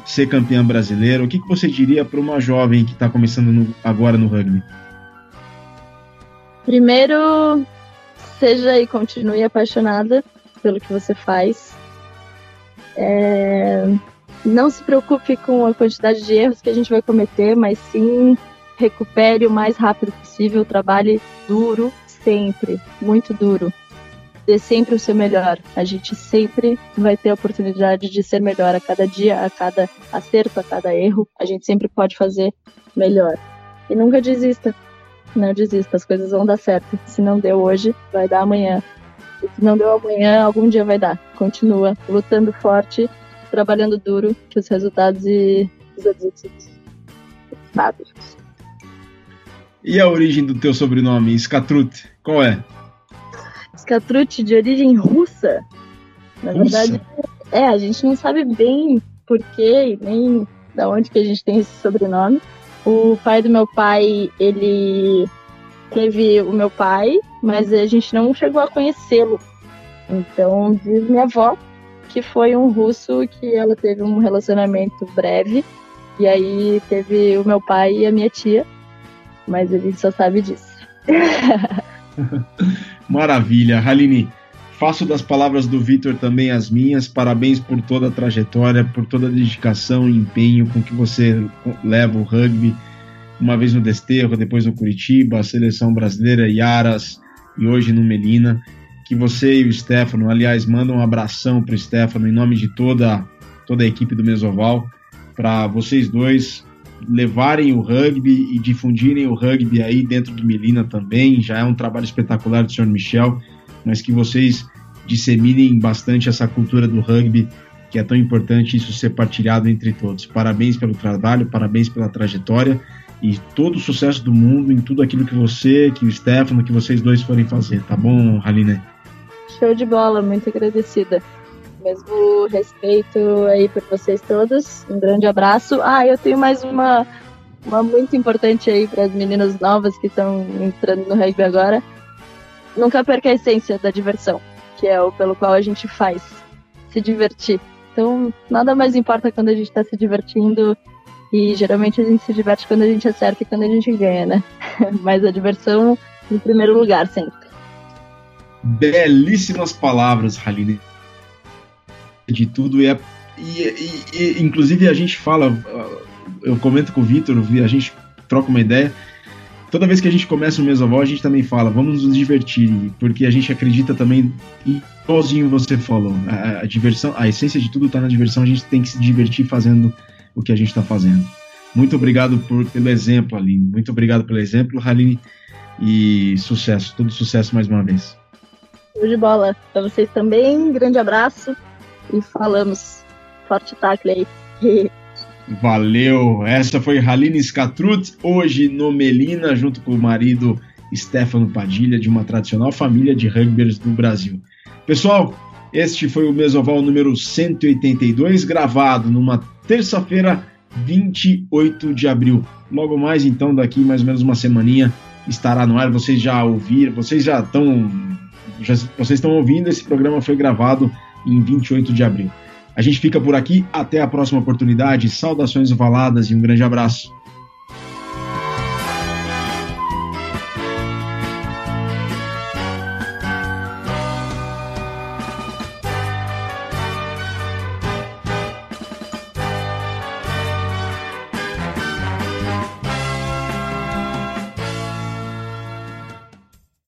ser campeã brasileira? O que, que você diria para uma jovem que está começando no, agora no rugby? Primeiro, seja e continue apaixonada pelo que você faz. É, não se preocupe com a quantidade de erros que a gente vai cometer, mas sim recupere o mais rápido possível, trabalhe duro sempre, muito duro. dê sempre o seu melhor. A gente sempre vai ter a oportunidade de ser melhor a cada dia, a cada acerto, a cada erro. A gente sempre pode fazer melhor. E nunca desista. Não desista, as coisas vão dar certo. Se não deu hoje, vai dar amanhã. E se não deu amanhã, algum dia vai dar. Continua lutando forte, trabalhando duro, que os resultados e os êxitos sabem. E a origem do teu sobrenome, Skatrut, qual é? Skatrut de origem russa. Na russa? verdade, é, a gente não sabe bem porquê, nem da onde que a gente tem esse sobrenome. O pai do meu pai, ele teve o meu pai, mas a gente não chegou a conhecê-lo. Então, diz minha avó que foi um russo que ela teve um relacionamento breve. E aí teve o meu pai e a minha tia mas gente só sabe disso. Maravilha, Haline. Faço das palavras do Vitor também as minhas. Parabéns por toda a trajetória, por toda a dedicação e empenho com que você leva o rugby. Uma vez no Desterro, depois no Curitiba, a seleção brasileira Yaras e hoje no Melina. Que você e o Stefano, aliás, mandam um abração para o Stefano em nome de toda, toda a equipe do Mesoval. Para vocês dois, levarem o rugby e difundirem o rugby aí dentro do Melina também. Já é um trabalho espetacular do senhor Michel, mas que vocês disseminem bastante essa cultura do rugby, que é tão importante isso ser partilhado entre todos. Parabéns pelo trabalho, parabéns pela trajetória e todo o sucesso do mundo em tudo aquilo que você, que o Stefano, que vocês dois forem fazer, tá bom, Haline? Show de bola, muito agradecida mesmo respeito aí por vocês todos. Um grande abraço. Ah, eu tenho mais uma, uma muito importante aí para as meninas novas que estão entrando no rugby agora. Nunca perca a essência da diversão, que é o pelo qual a gente faz, se divertir. Então, nada mais importa quando a gente está se divertindo e geralmente a gente se diverte quando a gente acerta e quando a gente ganha, né? Mas a diversão em primeiro lugar sempre. Belíssimas palavras, Haline de tudo e, é, e, e, inclusive a gente fala, eu comento com o Vitor, a gente troca uma ideia. Toda vez que a gente começa o Mesoval, a gente também fala, vamos nos divertir, porque a gente acredita também, e igualzinho você falou, a, a diversão, a essência de tudo está na diversão, a gente tem que se divertir fazendo o que a gente está fazendo. Muito obrigado por, pelo exemplo, Aline. Muito obrigado pelo exemplo, Aline. E sucesso, todo sucesso mais uma vez. Show de bola. Para vocês também, grande abraço e falamos. Forte tackle aí. Valeu! Essa foi Haline Scatrut, hoje no Melina, junto com o marido Stefano Padilha, de uma tradicional família de rugbyers do Brasil. Pessoal, este foi o Mesoval número 182, gravado numa terça-feira, 28 de abril. Logo mais, então, daqui mais ou menos uma semaninha, estará no ar. Vocês já ouviram, vocês já estão. Já, vocês estão ouvindo, esse programa foi gravado em 28 de abril. A gente fica por aqui, até a próxima oportunidade. Saudações ovaladas e um grande abraço.